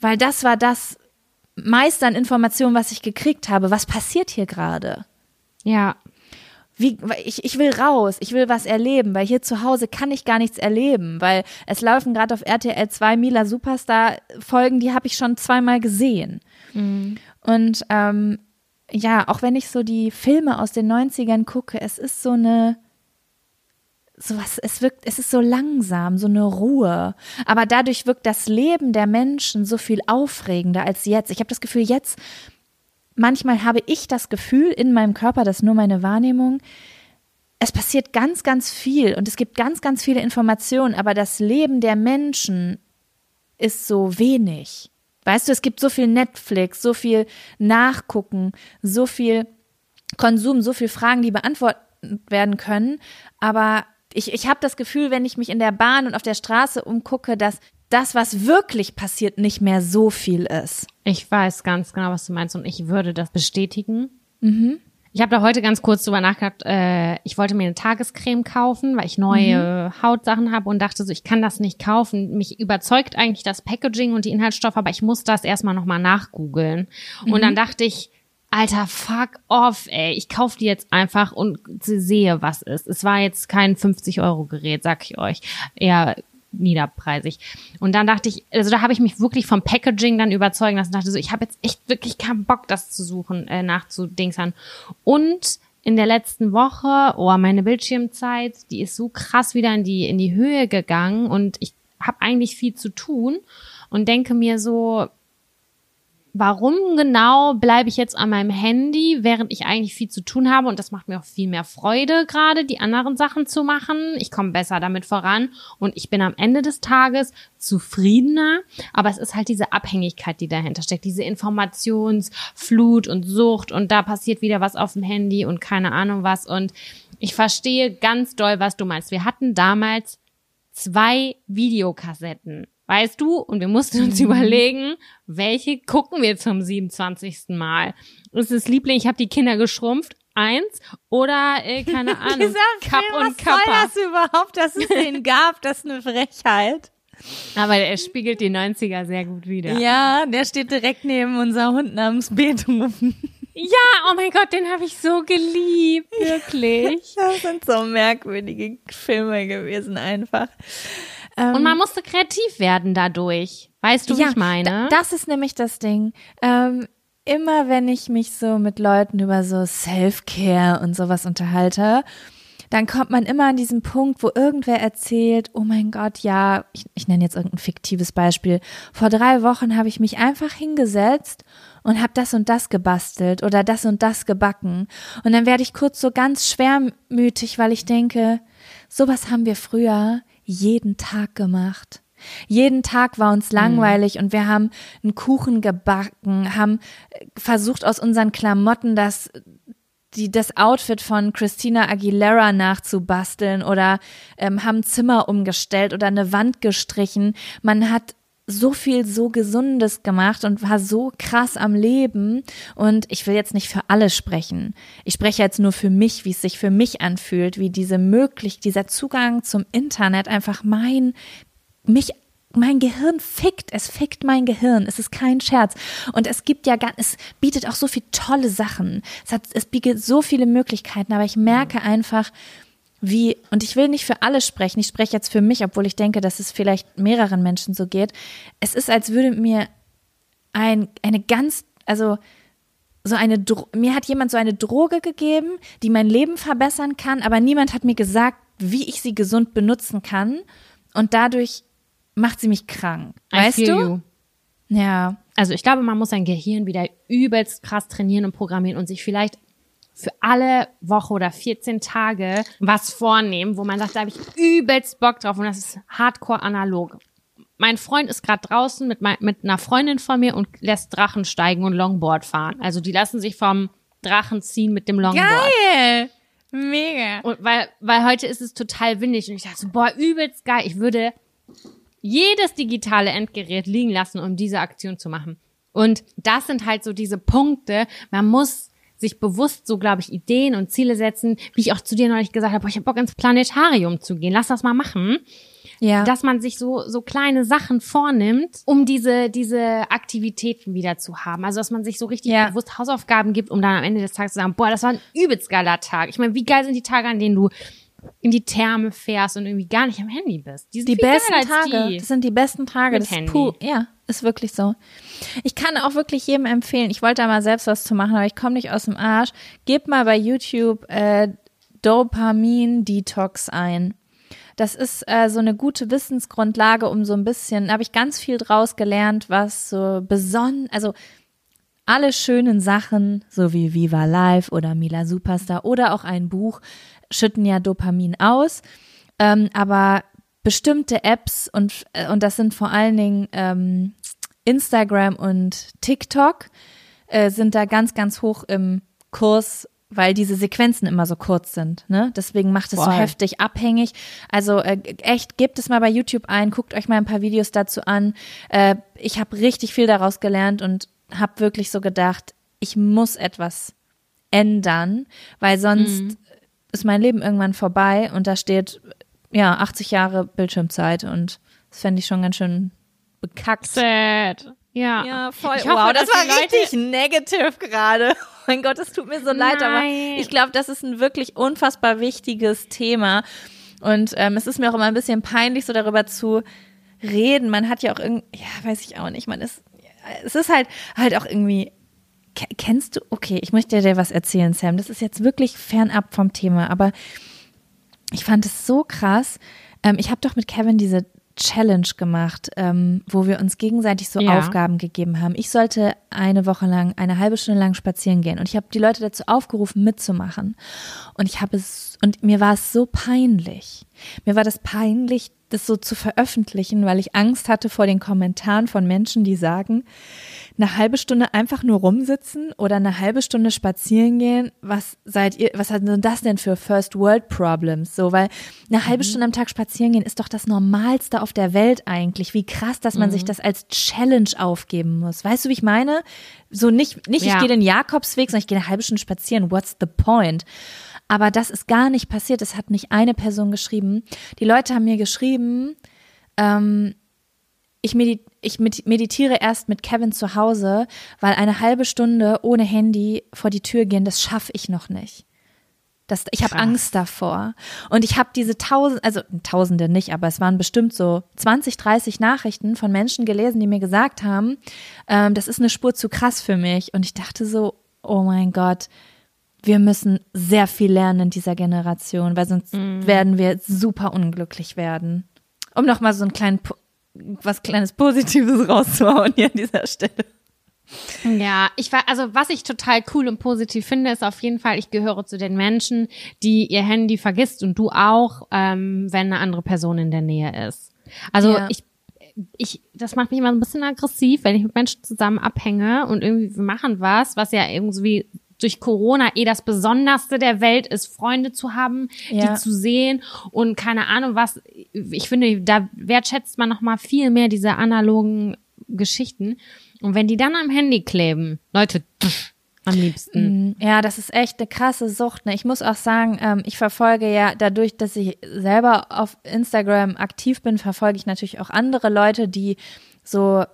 S1: Weil das war das meiste an Informationen, was ich gekriegt habe. Was passiert hier gerade?
S2: Ja.
S1: Wie, ich, ich will raus, ich will was erleben, weil hier zu Hause kann ich gar nichts erleben, weil es laufen gerade auf RTL 2 Mila Superstar Folgen, die habe ich schon zweimal gesehen.
S2: Mhm.
S1: Und ähm, ja, auch wenn ich so die Filme aus den 90ern gucke, es ist so eine sowas, es wirkt, es ist so langsam, so eine Ruhe. Aber dadurch wirkt das Leben der Menschen so viel aufregender als jetzt. Ich habe das Gefühl, jetzt, manchmal habe ich das Gefühl in meinem Körper, das ist nur meine Wahrnehmung, es passiert ganz, ganz viel und es gibt ganz, ganz viele Informationen, aber das Leben der Menschen ist so wenig. Weißt du, es gibt so viel Netflix, so viel Nachgucken, so viel Konsum, so viel Fragen, die beantwortet werden können, aber ich, ich habe das Gefühl, wenn ich mich in der Bahn und auf der Straße umgucke, dass das, was wirklich passiert, nicht mehr so viel ist.
S2: Ich weiß ganz genau, was du meinst und ich würde das bestätigen.
S1: Mhm.
S2: Ich habe da heute ganz kurz drüber nachgedacht, äh, ich wollte mir eine Tagescreme kaufen, weil ich neue mhm. Hautsachen habe und dachte so, ich kann das nicht kaufen. Mich überzeugt eigentlich das Packaging und die Inhaltsstoffe, aber ich muss das erstmal nochmal nachgoogeln. Mhm. Und dann dachte ich, Alter, fuck off, ey. Ich kauf die jetzt einfach und sehe, was ist. Es war jetzt kein 50-Euro-Gerät, sag ich euch. Eher niederpreisig. Und dann dachte ich, also da habe ich mich wirklich vom Packaging dann überzeugen lassen. Dachte so, ich habe jetzt echt wirklich keinen Bock, das zu suchen, äh, nachzudingsern. Und in der letzten Woche, oh, meine Bildschirmzeit, die ist so krass wieder in die in die Höhe gegangen und ich habe eigentlich viel zu tun und denke mir so, warum genau bleibe ich jetzt an meinem Handy, während ich eigentlich viel zu tun habe? Und das macht mir auch viel mehr Freude gerade, die anderen Sachen zu machen. Ich komme besser damit voran und ich bin am Ende des Tages zufriedener, aber es ist halt diese Abhängigkeit, die dahinter steckt, diese Informationsflut und Sucht und da passiert wieder was auf dem Handy und keine Ahnung was. Und ich verstehe ganz doll, was du meinst. Wir hatten damals zwei Videokassetten weißt du? Und wir mussten uns mhm. überlegen, welche gucken wir zum 27. Mal. Ist es Liebling, ich habe die Kinder geschrumpft, eins oder äh, keine Ahnung,
S1: Dieser Kapp Film, und Kappa. Was soll das überhaupt, dass es den gab? Das ist eine Frechheit.
S2: Aber er spiegelt die 90er sehr gut wieder.
S1: Ja, der steht direkt neben unser Hund namens Beethoven.
S2: Ja, oh mein Gott, den habe ich so geliebt, wirklich.
S1: das sind so merkwürdige Filme gewesen einfach.
S2: Ähm, und man musste kreativ werden dadurch. Weißt du, ja, wie ich meine?
S1: Das ist nämlich das Ding. Ähm, immer wenn ich mich so mit Leuten über so Self-Care und sowas unterhalte, dann kommt man immer an diesen Punkt, wo irgendwer erzählt, oh mein Gott, ja, ich, ich nenne jetzt irgendein fiktives Beispiel. Vor drei Wochen habe ich mich einfach hingesetzt und habe das und das gebastelt oder das und das gebacken. Und dann werde ich kurz so ganz schwermütig, weil ich denke, sowas haben wir früher jeden Tag gemacht. Jeden Tag war uns langweilig mhm. und wir haben einen Kuchen gebacken, haben versucht aus unseren Klamotten das die das Outfit von Christina Aguilera nachzubasteln oder ähm, haben Zimmer umgestellt oder eine Wand gestrichen. Man hat so viel so Gesundes gemacht und war so krass am Leben. Und ich will jetzt nicht für alle sprechen. Ich spreche jetzt nur für mich, wie es sich für mich anfühlt, wie diese möglich, dieser Zugang zum Internet einfach mein, mich mein Gehirn fickt, es fickt mein Gehirn, es ist kein Scherz. Und es gibt ja es bietet auch so viele tolle Sachen. Es hat, es bietet so viele Möglichkeiten, aber ich merke einfach, wie, und ich will nicht für alle sprechen, ich spreche jetzt für mich, obwohl ich denke, dass es vielleicht mehreren Menschen so geht. Es ist, als würde mir ein, eine ganz, also so eine, Dro mir hat jemand so eine Droge gegeben, die mein Leben verbessern kann, aber niemand hat mir gesagt, wie ich sie gesund benutzen kann. Und dadurch macht sie mich krank. Weißt du? You. Ja.
S2: Also ich glaube, man muss sein Gehirn wieder übelst krass trainieren und programmieren und sich vielleicht für alle Woche oder 14 Tage was vornehmen, wo man sagt, da habe ich übelst Bock drauf und das ist hardcore analog. Mein Freund ist gerade draußen mit, mein, mit einer Freundin von mir und lässt Drachen steigen und Longboard fahren. Also die lassen sich vom Drachen ziehen mit dem Longboard.
S1: Geil! Mega.
S2: Und weil, weil heute ist es total windig und ich dachte so, boah, übelst geil. Ich würde jedes digitale Endgerät liegen lassen, um diese Aktion zu machen. Und das sind halt so diese Punkte. Man muss sich bewusst so, glaube ich, Ideen und Ziele setzen, wie ich auch zu dir neulich gesagt habe, boah, ich habe Bock ins Planetarium zu gehen. Lass das mal machen.
S1: Ja.
S2: Dass man sich so, so kleine Sachen vornimmt, um diese, diese Aktivitäten wieder zu haben. Also, dass man sich so richtig
S1: Ja.
S2: bewusst Hausaufgaben gibt, um dann am Ende des Tages zu sagen, boah, das war ein übelst geiler Tag. Ich meine, wie geil sind die Tage, an denen du in die Therme fährst und irgendwie gar nicht am Handy bist? Die, sind
S1: die besten Tage.
S2: Die.
S1: Das sind die besten Tage.
S2: Mit
S1: das ist
S2: Handy.
S1: puh, ja, ist wirklich so. Ich kann auch wirklich jedem empfehlen. Ich wollte da mal selbst was zu machen, aber ich komme nicht aus dem Arsch. Gebt mal bei YouTube äh, Dopamin Detox ein. Das ist äh, so eine gute Wissensgrundlage, um so ein bisschen, habe ich ganz viel draus gelernt, was so besonnen, also alle schönen Sachen, so wie Viva Live oder Mila Superstar oder auch ein Buch, schütten ja Dopamin aus. Ähm, aber bestimmte Apps und, äh, und das sind vor allen Dingen ähm, Instagram und TikTok, äh, sind da ganz, ganz hoch im Kurs, weil diese Sequenzen immer so kurz sind. Ne? Deswegen macht es so heftig abhängig. Also äh, echt, gebt es mal bei YouTube ein, guckt euch mal ein paar Videos dazu an. Äh, ich habe richtig viel daraus gelernt und habe wirklich so gedacht, ich muss etwas ändern, weil sonst ist mein Leben irgendwann vorbei und da steht ja 80 Jahre Bildschirmzeit und das fände ich schon ganz schön bekackt.
S2: Sad. Ja.
S1: Ja, voll.
S2: Ich hoffe,
S1: wow, das war richtig negative gerade. Oh mein Gott, es tut mir so leid, aber
S2: Nein.
S1: ich glaube, das ist ein wirklich unfassbar wichtiges Thema. Und ähm, es ist mir auch immer ein bisschen peinlich, so darüber zu reden. Man hat ja auch irgendwie, ja, weiß ich auch nicht, man ist, es ist halt, halt auch irgendwie, ke- kennst du, okay, ich möchte dir was erzählen, Sam. Das ist jetzt wirklich fernab vom Thema, aber ich fand es so krass. Ähm, ich habe doch mit Kevin diese Challenge gemacht, ähm, wo wir uns gegenseitig so
S2: Ja.
S1: Aufgaben gegeben haben. Ich sollte eine Woche lang, eine halbe Stunde lang spazieren gehen und ich habe die Leute dazu aufgerufen, mitzumachen. Und ich habe es, und mir war es so peinlich. Mir war das peinlich, das so zu veröffentlichen, weil ich Angst hatte vor den Kommentaren von Menschen, die sagen, eine halbe Stunde einfach nur rumsitzen oder eine halbe Stunde spazieren gehen, was seid ihr, was hat denn das denn für First World Problems? So, weil eine halbe Stunde am Tag spazieren gehen ist doch das Normalste auf der Welt eigentlich. Wie krass, dass man sich das als Challenge aufgeben muss. Weißt du, wie ich meine? So nicht, nicht ich
S2: Ja.
S1: gehe den Jakobsweg, sondern ich gehe eine halbe Stunde spazieren. What's the point? Aber das ist gar nicht passiert. Es hat nicht eine Person geschrieben. Die Leute haben mir geschrieben, ähm, ich, medi ich med- meditiere erst mit Kevin zu Hause, weil eine halbe Stunde ohne Handy vor die Tür gehen, das schaffe ich noch nicht. Das, ich habe. Angst davor. Und ich habe diese tausend, also tausende nicht, aber es waren bestimmt so 20, 30 Nachrichten von Menschen gelesen, die mir gesagt haben, ähm, das ist eine Spur zu krass für mich. Und ich dachte so, oh mein Gott, wir müssen sehr viel lernen in dieser Generation, weil sonst werden wir super unglücklich werden. Um nochmal so ein kleinen, was kleines Positives rauszuhauen hier an dieser Stelle.
S2: Ja, ich war, also was ich total cool und positiv finde, ist auf jeden Fall, ich gehöre zu den Menschen, die ihr Handy vergisst und du auch, ähm, wenn eine andere Person in der Nähe ist. Also
S1: Ja.
S2: ich, ich, das macht mich immer ein bisschen aggressiv, wenn ich mit Menschen zusammen abhänge und irgendwie machen was, was ja irgendwie durch Corona eh das Besonderste der Welt ist, Freunde zu haben,
S1: Ja.
S2: die zu sehen und keine Ahnung was. Ich finde, da wertschätzt man noch mal viel mehr diese analogen Geschichten. Und wenn die dann am Handy kleben, Leute, pff, am liebsten.
S1: Ja, das ist echt eine krasse Sucht. Ne? Ich muss auch sagen, ähm, ich verfolge ja dadurch, dass ich selber auf Instagram aktiv bin, verfolge ich natürlich auch andere Leute, die so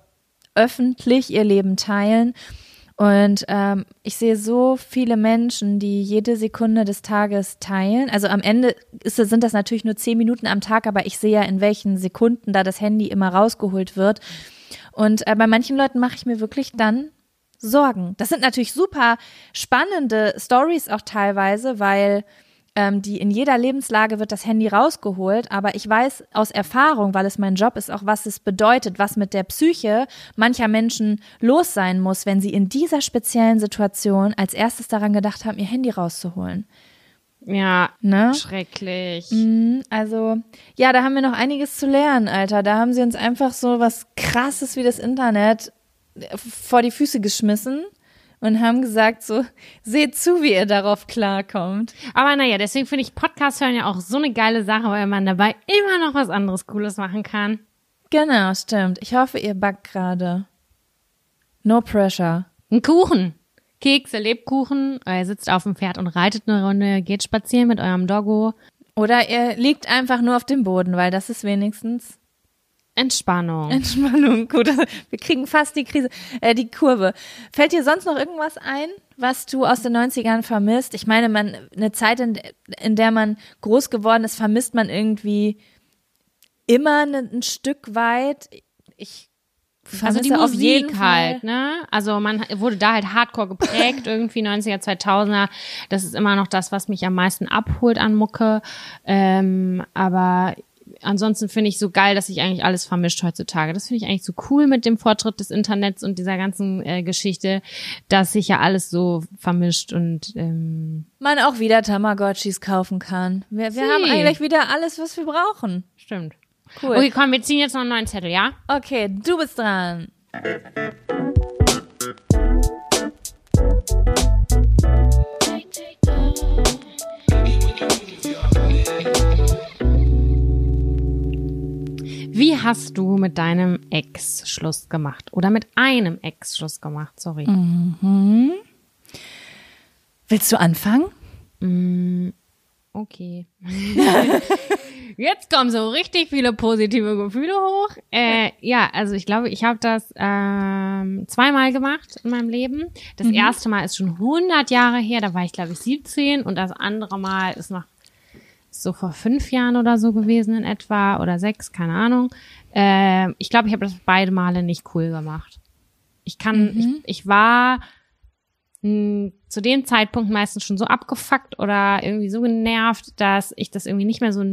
S1: öffentlich ihr Leben teilen. Und ähm, ich sehe so viele Menschen, die jede Sekunde des Tages teilen. Also am Ende ist, sind das natürlich nur zehn Minuten am Tag, aber ich sehe ja, in welchen Sekunden da das Handy immer rausgeholt wird. Und äh, bei manchen Leuten mache ich mir wirklich dann Sorgen. Das sind natürlich super spannende Stories auch teilweise, weil ähm, die in jeder Lebenslage wird das Handy rausgeholt, aber ich weiß aus Erfahrung, weil es mein Job ist, auch was es bedeutet, was mit der Psyche mancher Menschen los sein muss, wenn sie in dieser speziellen Situation als erstes daran gedacht haben, ihr Handy rauszuholen.
S2: Ja,
S1: Ne?
S2: schrecklich.
S1: Mhm, Also, ja, da haben wir noch einiges zu lernen, Alter. Da haben sie uns einfach so was krasses wie das Internet vor die Füße geschmissen. Und haben gesagt so, seht zu, wie ihr darauf klarkommt.
S2: Aber naja, deswegen finde ich Podcast hören ja auch so eine geile Sache, weil man dabei immer noch was anderes Cooles machen kann.
S1: Genau, stimmt. Ich hoffe, ihr backt gerade. No pressure.
S2: Ein Kuchen. Kekse, Lebkuchen. Ihr sitzt auf dem Pferd und reitet eine Runde, geht spazieren mit eurem Doggo.
S1: Oder ihr liegt einfach nur auf dem Boden, weil das ist wenigstens
S2: Entspannung.
S1: Entspannung. Gut, wir kriegen fast die Krise, äh, die Kurve. Fällt dir sonst noch irgendwas ein, was du aus den 90ern vermisst? Ich meine, man, eine Zeit, in, in der man groß geworden ist, vermisst man irgendwie immer ein, ein Stück weit. Ich
S2: also die Musik halt, ne? Also man wurde da halt hardcore geprägt, irgendwie 90er, 2000er. Das ist immer noch das, was mich am meisten abholt an Mucke. Ähm, aber ansonsten finde ich so geil, dass sich eigentlich alles vermischt heutzutage. Das finde ich eigentlich so cool mit dem Fortschritt des Internets und dieser ganzen äh, Geschichte, dass sich ja alles so vermischt und ähm,
S1: man auch wieder Tamagotchis kaufen kann. Wir, wir haben eigentlich wieder alles, was wir brauchen.
S2: Stimmt. Cool. Okay, komm, wir ziehen jetzt noch einen neuen Zettel, ja?
S1: Okay, du bist dran.
S2: Wie hast du mit deinem Ex Schluss gemacht? Oder mit einem Ex Schluss gemacht? Sorry.
S1: Mhm. Willst du anfangen?
S2: Mm, okay. Jetzt kommen so richtig viele positive Gefühle hoch. Äh, ja, also ich glaube, ich habe das ähm, zweimal gemacht in meinem Leben. Das mhm. erste Mal ist schon 100 Jahre her, da war ich glaube ich 17 und das andere Mal ist noch so vor fünf Jahren oder so gewesen in etwa oder sechs, keine Ahnung. Äh, ich glaube, ich habe das beide Male nicht cool gemacht. Ich kann, mhm. ich, ich war mh, zu dem Zeitpunkt meistens schon so abgefuckt oder irgendwie so genervt, dass ich das irgendwie nicht mehr so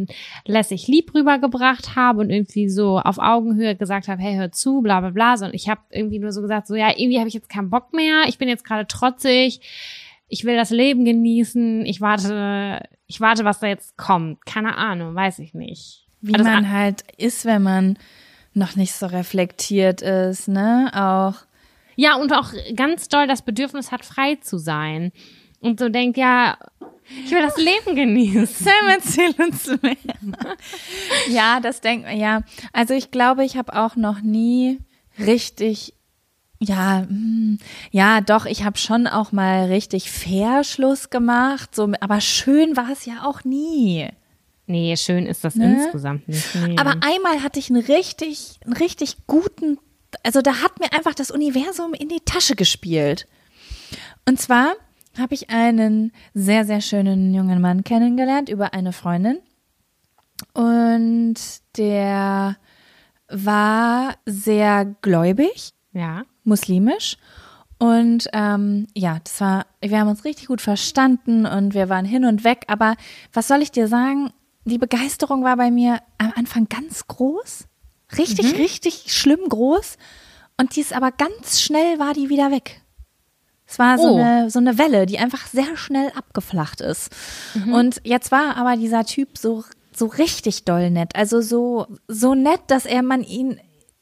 S2: lässig lieb rübergebracht habe und irgendwie so auf Augenhöhe gesagt habe, hey, hör zu, bla bla bla, sondern ich habe irgendwie nur so gesagt, so ja, irgendwie habe ich jetzt keinen Bock mehr, ich bin jetzt gerade trotzig, ich will das Leben genießen, ich warte, ich warte, was da jetzt kommt. Keine Ahnung, weiß ich nicht.
S1: Wie also man halt ist, wenn man noch nicht so reflektiert ist, ne? Auch
S2: ja, und auch ganz doll das Bedürfnis hat, frei zu sein. Und so denkt, ja, ich will das Leben genießen.
S1: Sam, erzähl uns mehr. ja, das denkt man, ja. Also ich glaube, ich habe auch noch nie richtig, ja, hm, ja, doch, ich habe schon auch mal richtig fair Schluss gemacht, so, aber schön war es ja auch nie.
S2: Nee, schön ist das ne? insgesamt nicht. Nee.
S1: Aber einmal hatte ich einen richtig, einen richtig guten also da hat mir einfach das Universum in die Tasche gespielt. Und zwar habe ich einen sehr, sehr schönen jungen Mann kennengelernt über eine Freundin. Und der war sehr gläubig.
S2: Ja.
S1: Muslimisch. Und ähm, ja, das war, wir haben uns richtig gut verstanden und wir waren hin und weg. Aber was soll ich dir sagen? Die Begeisterung war bei mir am Anfang ganz groß. Richtig, mhm. richtig schlimm groß. Und die ist aber ganz schnell war die wieder weg. Es war so, oh. eine, so eine Welle, die einfach sehr schnell abgeflacht ist. Mhm. Und jetzt war aber dieser Typ so, so richtig doll nett. Also so, so nett, dass er man ihn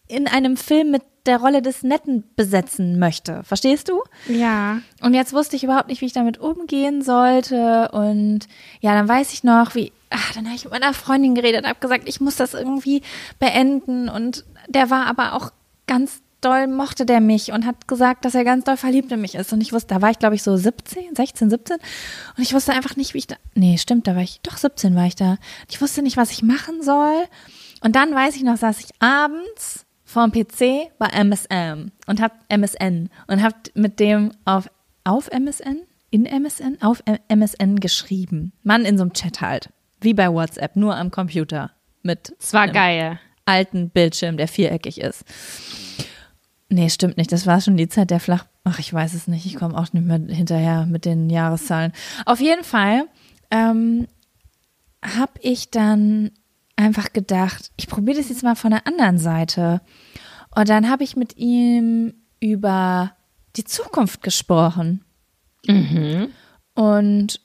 S1: in einem Film mit der Rolle des Netten besetzen möchte. Verstehst du?
S2: Ja.
S1: Und jetzt wusste ich überhaupt nicht, wie ich damit umgehen sollte. Und ja, dann weiß ich noch, wie, ach, dann habe ich mit meiner Freundin geredet und habe gesagt, ich muss das irgendwie beenden. Und der war aber auch ganz doll mochte der mich und hat gesagt, dass er ganz doll verliebt in mich ist. Und ich wusste, da war ich, glaube ich, so 17, 16, 17. Und ich wusste einfach nicht, wie ich da. Nee, stimmt, da war ich, doch 17 war ich da. Ich wusste nicht, was ich machen soll. Und dann weiß ich noch, saß ich abends vorm PC bei MSN und hab MSN und hab mit dem auf, auf MSN, in MSN, auf MSN geschrieben. Mann in so einem Chat halt. Wie bei WhatsApp, nur am Computer. Mit.
S2: Es war geil.
S1: Alten Bildschirm, der viereckig ist. Nee, stimmt nicht. Das war schon die Zeit der Flach. Ach, ich weiß es nicht. Ich komme auch nicht mehr hinterher mit den Jahreszahlen. Auf jeden Fall ähm, habe ich dann einfach gedacht, ich probiere das jetzt mal von der anderen Seite. Und dann habe ich mit ihm über die Zukunft gesprochen.
S2: Mhm.
S1: Und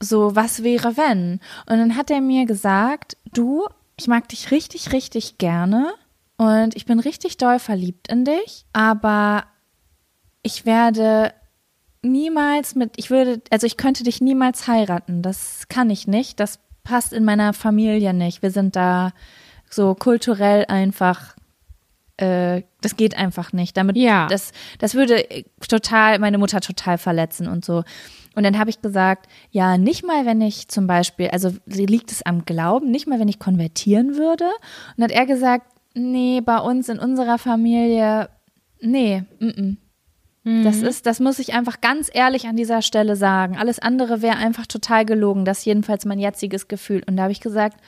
S1: so, was wäre wenn? Und dann hat er mir gesagt, du, ich mag dich richtig, richtig gerne. Und ich bin richtig doll verliebt in dich, aber ich werde niemals mit, ich würde, also ich könnte dich niemals heiraten. Das kann ich nicht. Das passt in meiner Familie nicht. Wir sind da so kulturell einfach, äh, das geht einfach nicht. Damit,
S2: Ja.
S1: das, das würde total, meine Mutter total verletzen und so. Und dann habe ich gesagt, ja, nicht mal, wenn ich zum Beispiel, also liegt es am Glauben, nicht mal, wenn ich konvertieren würde. Und hat er gesagt, nee, bei uns in unserer Familie, nee, mm Das ist, das muss ich einfach ganz ehrlich an dieser Stelle sagen. Alles andere wäre einfach total gelogen. Das ist jedenfalls mein jetziges Gefühl. Und da habe ich gesagt,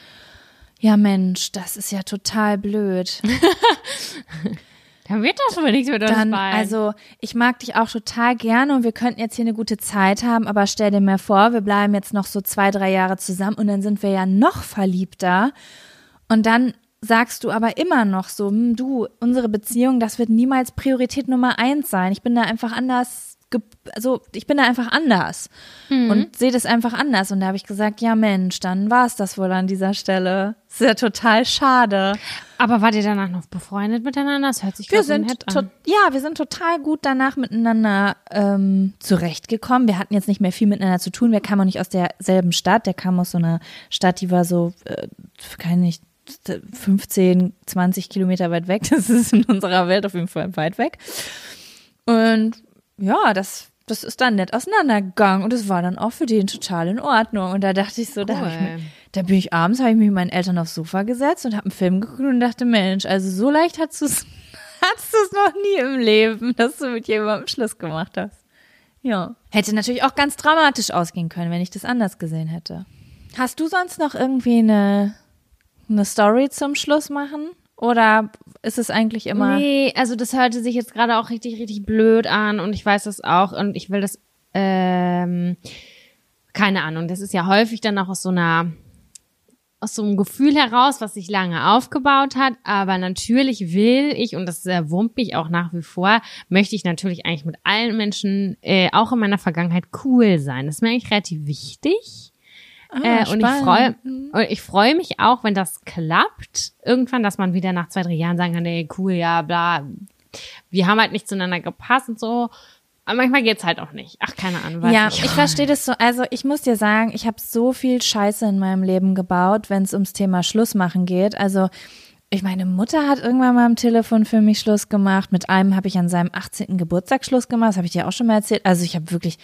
S1: ja Mensch, das ist ja total blöd.
S2: Dann wird das wohl nichts mit uns
S1: Dann,
S2: beiden.
S1: also ich mag dich auch total gerne und wir könnten jetzt hier eine gute Zeit haben, aber stell dir mal vor, wir bleiben jetzt noch so zwei, drei Jahre zusammen und dann sind wir ja noch verliebter. Und dann sagst du aber immer noch so, hm, du, unsere Beziehung, das wird niemals Priorität Nummer eins sein. Ich bin da einfach anders, also ich bin da einfach anders und sehe das einfach anders. Und da habe ich gesagt, ja Mensch, dann war es das wohl an dieser Stelle. Ist ja total schade.
S2: Aber wart ihr danach noch befreundet miteinander? Das hört sich
S1: Wir sind
S2: an.
S1: ja, wir sind total gut danach miteinander ähm, zurechtgekommen. Wir hatten jetzt nicht mehr viel miteinander zu tun. Wir kamen auch nicht aus derselben Stadt. Der kam aus so einer Stadt, die war so, äh, keine nicht 15, 20 Kilometer weit weg. Das ist in unserer Welt auf jeden Fall weit weg. Und ja, das, das ist dann nett auseinandergegangen und es war dann auch für den total in Ordnung. Und da dachte ich so, da, hab ich
S2: Cool.
S1: mir, da bin ich abends, habe ich mich mit meinen Eltern aufs Sofa gesetzt und habe einen Film geguckt und dachte, Mensch, also so leicht hast du es hattest es noch nie im Leben, dass du mit jemandem Schluss gemacht hast. Ja. Hätte natürlich auch ganz dramatisch ausgehen können, wenn ich das anders gesehen hätte. Hast du sonst noch irgendwie eine, eine Story zum Schluss machen? Oder ist es eigentlich immer.
S2: Nee, also das hörte sich jetzt gerade auch richtig, richtig blöd an und ich weiß das auch und ich will das, ähm, keine Ahnung, das ist ja häufig dann auch aus so einer, aus so einem Gefühl heraus, was sich lange aufgebaut hat, aber natürlich will ich, und das äh, wurmt mich auch nach wie vor, möchte ich natürlich eigentlich mit allen Menschen, äh, auch in meiner Vergangenheit, cool sein. Das ist mir eigentlich relativ wichtig.
S1: Ah,
S2: äh, und ich freue und ich freue mich auch, wenn das klappt, irgendwann, dass man wieder nach zwei, drei Jahren sagen kann, ey, cool, ja, bla, wir haben halt nicht zueinander gepasst und so. Aber manchmal geht's halt auch nicht. Ach, keine Ahnung.
S1: Ja,
S2: nicht.
S1: ich verstehe das so. Also ich muss dir sagen, ich habe so viel Scheiße in meinem Leben gebaut, wenn es ums Thema Schluss machen geht. Also ich meine Mutter hat irgendwann mal am Telefon für mich Schluss gemacht. Mit einem habe ich an seinem 18. Geburtstag Schluss gemacht. Das habe ich dir auch schon mal erzählt. Also ich habe wirklich,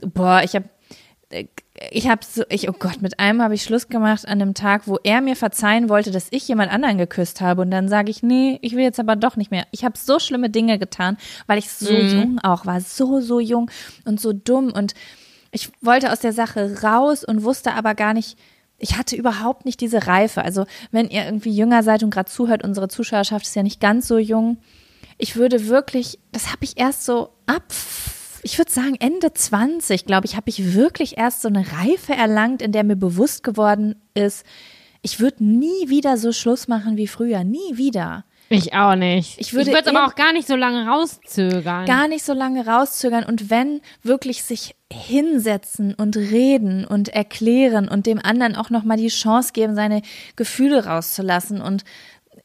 S1: boah, ich habe ich habe so, ich, oh Gott, mit einem habe ich Schluss gemacht an dem Tag, wo er mir verzeihen wollte, dass ich jemand anderen geküsst habe. Und dann sage ich, nee, ich will jetzt aber doch nicht mehr. Ich habe so schlimme Dinge getan, weil ich so jung auch war, so, so jung und so dumm. Und ich wollte aus der Sache raus und wusste aber gar nicht, ich hatte überhaupt nicht diese Reife. Also wenn ihr irgendwie jünger seid und gerade zuhört, unsere Zuschauerschaft ist ja nicht ganz so jung. Ich würde wirklich, das habe ich erst so ab, ich würde sagen Ende 20, glaube ich, habe ich wirklich erst so eine Reife erlangt, in der mir bewusst geworden ist, ich würde nie wieder so Schluss machen wie früher, nie wieder.
S2: Ich auch nicht.
S1: Ich würde eben-
S2: aber auch gar nicht so lange rauszögern.
S1: gar nicht so lange rauszögern und wenn wirklich sich hinsetzen und reden und erklären und dem anderen auch noch mal die Chance geben, seine Gefühle rauszulassen und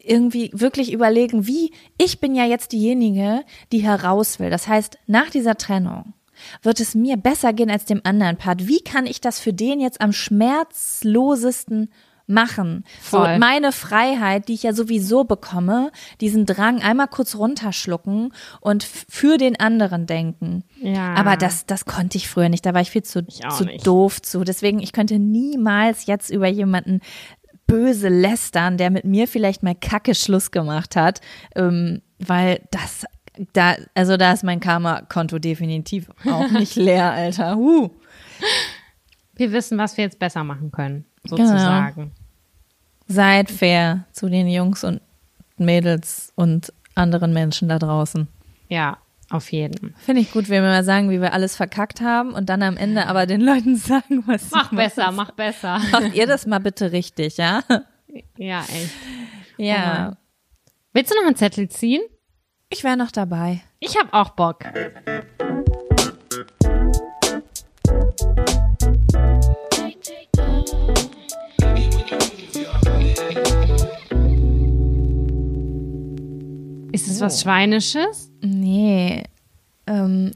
S1: irgendwie wirklich überlegen, wie ich bin ja jetzt diejenige, die heraus will. Das heißt, nach dieser Trennung wird es mir besser gehen als dem anderen Part. Wie kann ich das für den jetzt am schmerzlosesten machen?
S2: Voll.
S1: So meine Freiheit, die ich ja sowieso bekomme, diesen Drang einmal kurz runterschlucken und für den anderen denken.
S2: Ja.
S1: Aber das, das konnte ich früher nicht. Da war ich viel zu,
S2: auch
S1: zu
S2: nicht.
S1: doof zu. Deswegen, ich könnte niemals jetzt über jemanden böse lästern, der mit mir vielleicht mal Kacke Schluss gemacht hat, ähm, weil das da, also da ist mein Karma-Konto definitiv auch nicht leer, Alter. Huh.
S2: Wir wissen, was wir jetzt besser machen können, sozusagen.
S1: Seid fair zu den Jungs und Mädels und anderen Menschen da draußen.
S2: Ja, auf jeden.
S1: Finde ich gut, wenn wir mal sagen, wie wir alles verkackt haben und dann am Ende aber den Leuten sagen, was sie
S2: Mach
S1: machen.
S2: besser, mach besser.
S1: Macht ihr das mal bitte richtig, ja?
S2: ja, echt.
S1: Ja.
S2: Willst du noch einen Zettel ziehen?
S1: Ich wäre noch dabei.
S2: Ich hab auch Bock. Ist es was Schweinisches?
S1: Nee, ähm,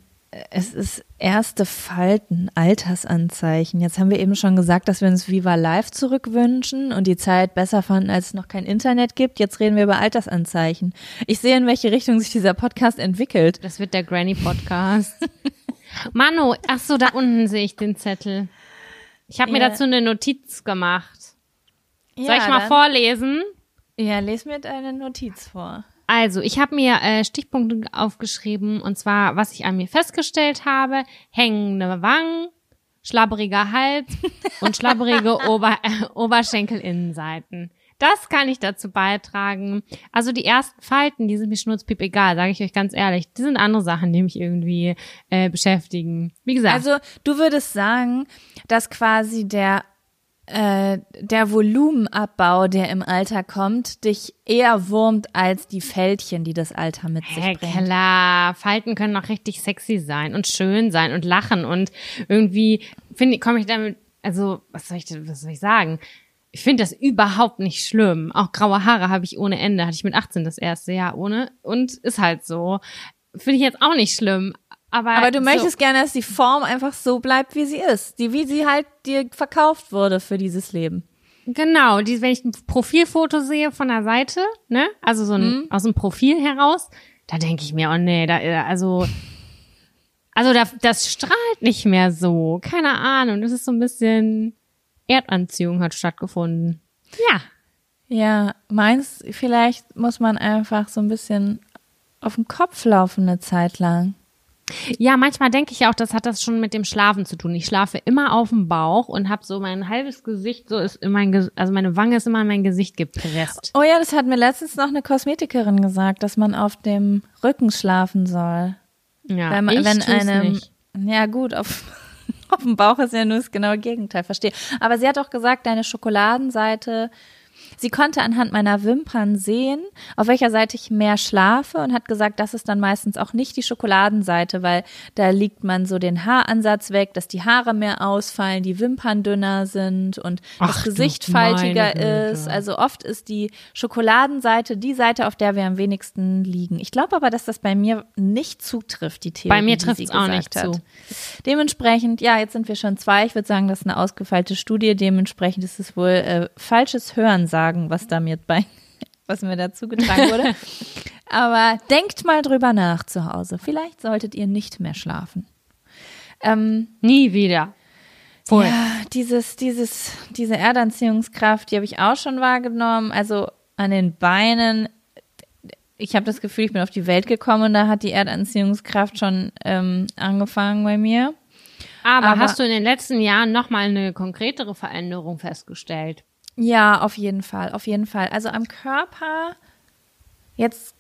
S1: es ist Erste Falten, Altersanzeichen. Jetzt haben wir eben schon gesagt, dass wir uns Viva Live zurückwünschen und die Zeit besser fanden, als es noch kein Internet gibt. Jetzt reden wir über Altersanzeichen. Ich sehe, in welche Richtung sich dieser Podcast entwickelt.
S2: Das wird der Granny Podcast. Manu, ach so, da unten sehe ich den Zettel. Ich habe mir
S1: Ja.
S2: dazu eine Notiz gemacht. Soll
S1: Ja,
S2: ich mal vorlesen?
S1: Ja, les mir deine Notiz vor.
S2: Also, ich habe mir äh, Stichpunkte aufgeschrieben und zwar, was ich an mir festgestellt habe: hängende Wangen, schlabberiger Hals und schlabberige Ober äh, Oberschenkelinnenseiten. Das kann ich dazu beitragen. Also die ersten Falten, die sind mir schnurzpiep egal, sage ich euch ganz ehrlich. Die sind andere Sachen, die mich irgendwie äh, beschäftigen. Wie gesagt,
S1: Also du würdest sagen, dass quasi der äh, der Volumenabbau, der im Alter kommt, dich eher wurmt als die Fältchen, die das Alter mit sich bringt.
S2: klar, Falten können auch richtig sexy sein und schön sein und lachen und irgendwie finde komme ich damit, also was soll ich, was soll ich sagen? Ich finde das überhaupt nicht schlimm. Auch graue Haare habe ich ohne Ende. Hatte ich mit 18 das erste Jahr ohne und ist halt so. Finde ich jetzt auch nicht schlimm. Aber,
S1: Aber du
S2: so,
S1: möchtest gerne, dass die Form einfach so bleibt, wie sie ist. Die, wie sie halt dir verkauft wurde für dieses Leben.
S2: Genau, die, wenn ich ein Profilfoto sehe von der Seite, ne, also so ein, aus dem Profil heraus, da denke ich mir, oh nee, da, äh, also, also da, das strahlt nicht mehr so. Keine Ahnung, das ist so ein bisschen Erdanziehung hat stattgefunden. Ja.
S1: Ja, meins, vielleicht muss man einfach so ein bisschen auf den Kopf laufen eine Zeit lang.
S2: Ja, manchmal denke ich auch, das hat das schon mit dem Schlafen zu tun. Ich schlafe immer auf dem Bauch und habe so mein halbes Gesicht, so ist in mein, Ges- also meine Wange ist immer in mein Gesicht gepresst.
S1: Oh ja, das hat mir letztens noch eine Kosmetikerin gesagt, dass man auf dem Rücken schlafen soll.
S2: Ja,
S1: Wenn, man-
S2: ich
S1: wenn einem,
S2: nicht.
S1: ja gut, auf, auf dem Bauch ist ja nur das genaue Gegenteil, verstehe. Aber sie hat auch gesagt, deine Schokoladenseite, sie konnte anhand meiner Wimpern sehen, auf welcher Seite ich mehr schlafe und hat gesagt, das ist dann meistens auch nicht die Schokoladenseite, weil da liegt man so den Haaransatz weg, dass die Haare mehr ausfallen, die Wimpern dünner sind und
S2: Ach
S1: das Gesicht faltiger
S2: Güte.
S1: ist. Also oft ist die Schokoladenseite die Seite, auf der wir am wenigsten liegen. Ich glaube aber, dass das bei mir nicht zutrifft, die Theorie.
S2: Bei mir
S1: die
S2: trifft's
S1: sie
S2: auch nicht
S1: hat.
S2: zu.
S1: Dementsprechend, ja, jetzt sind wir schon zwei. Ich würde sagen, das ist eine ausgefeilte Studie. Dementsprechend ist es wohl äh, falsches Hörensagen, was da mir bei, was mir dazu getragen wurde. Aber denkt mal drüber nach zu Hause. Vielleicht solltet ihr nicht mehr schlafen. Ähm,
S2: Nie wieder. Voll.
S1: ja, dieses, dieses, diese Erdanziehungskraft, die habe ich auch schon wahrgenommen. Also an den Beinen. Ich habe das Gefühl, ich bin auf die Welt gekommen und da hat die Erdanziehungskraft schon ähm, angefangen bei mir.
S2: Aber,
S1: Aber-
S2: hast du in den letzten Jahren noch mal eine konkretere Veränderung festgestellt?
S1: Ja, auf jeden Fall, auf jeden Fall. Also am Körper jetzt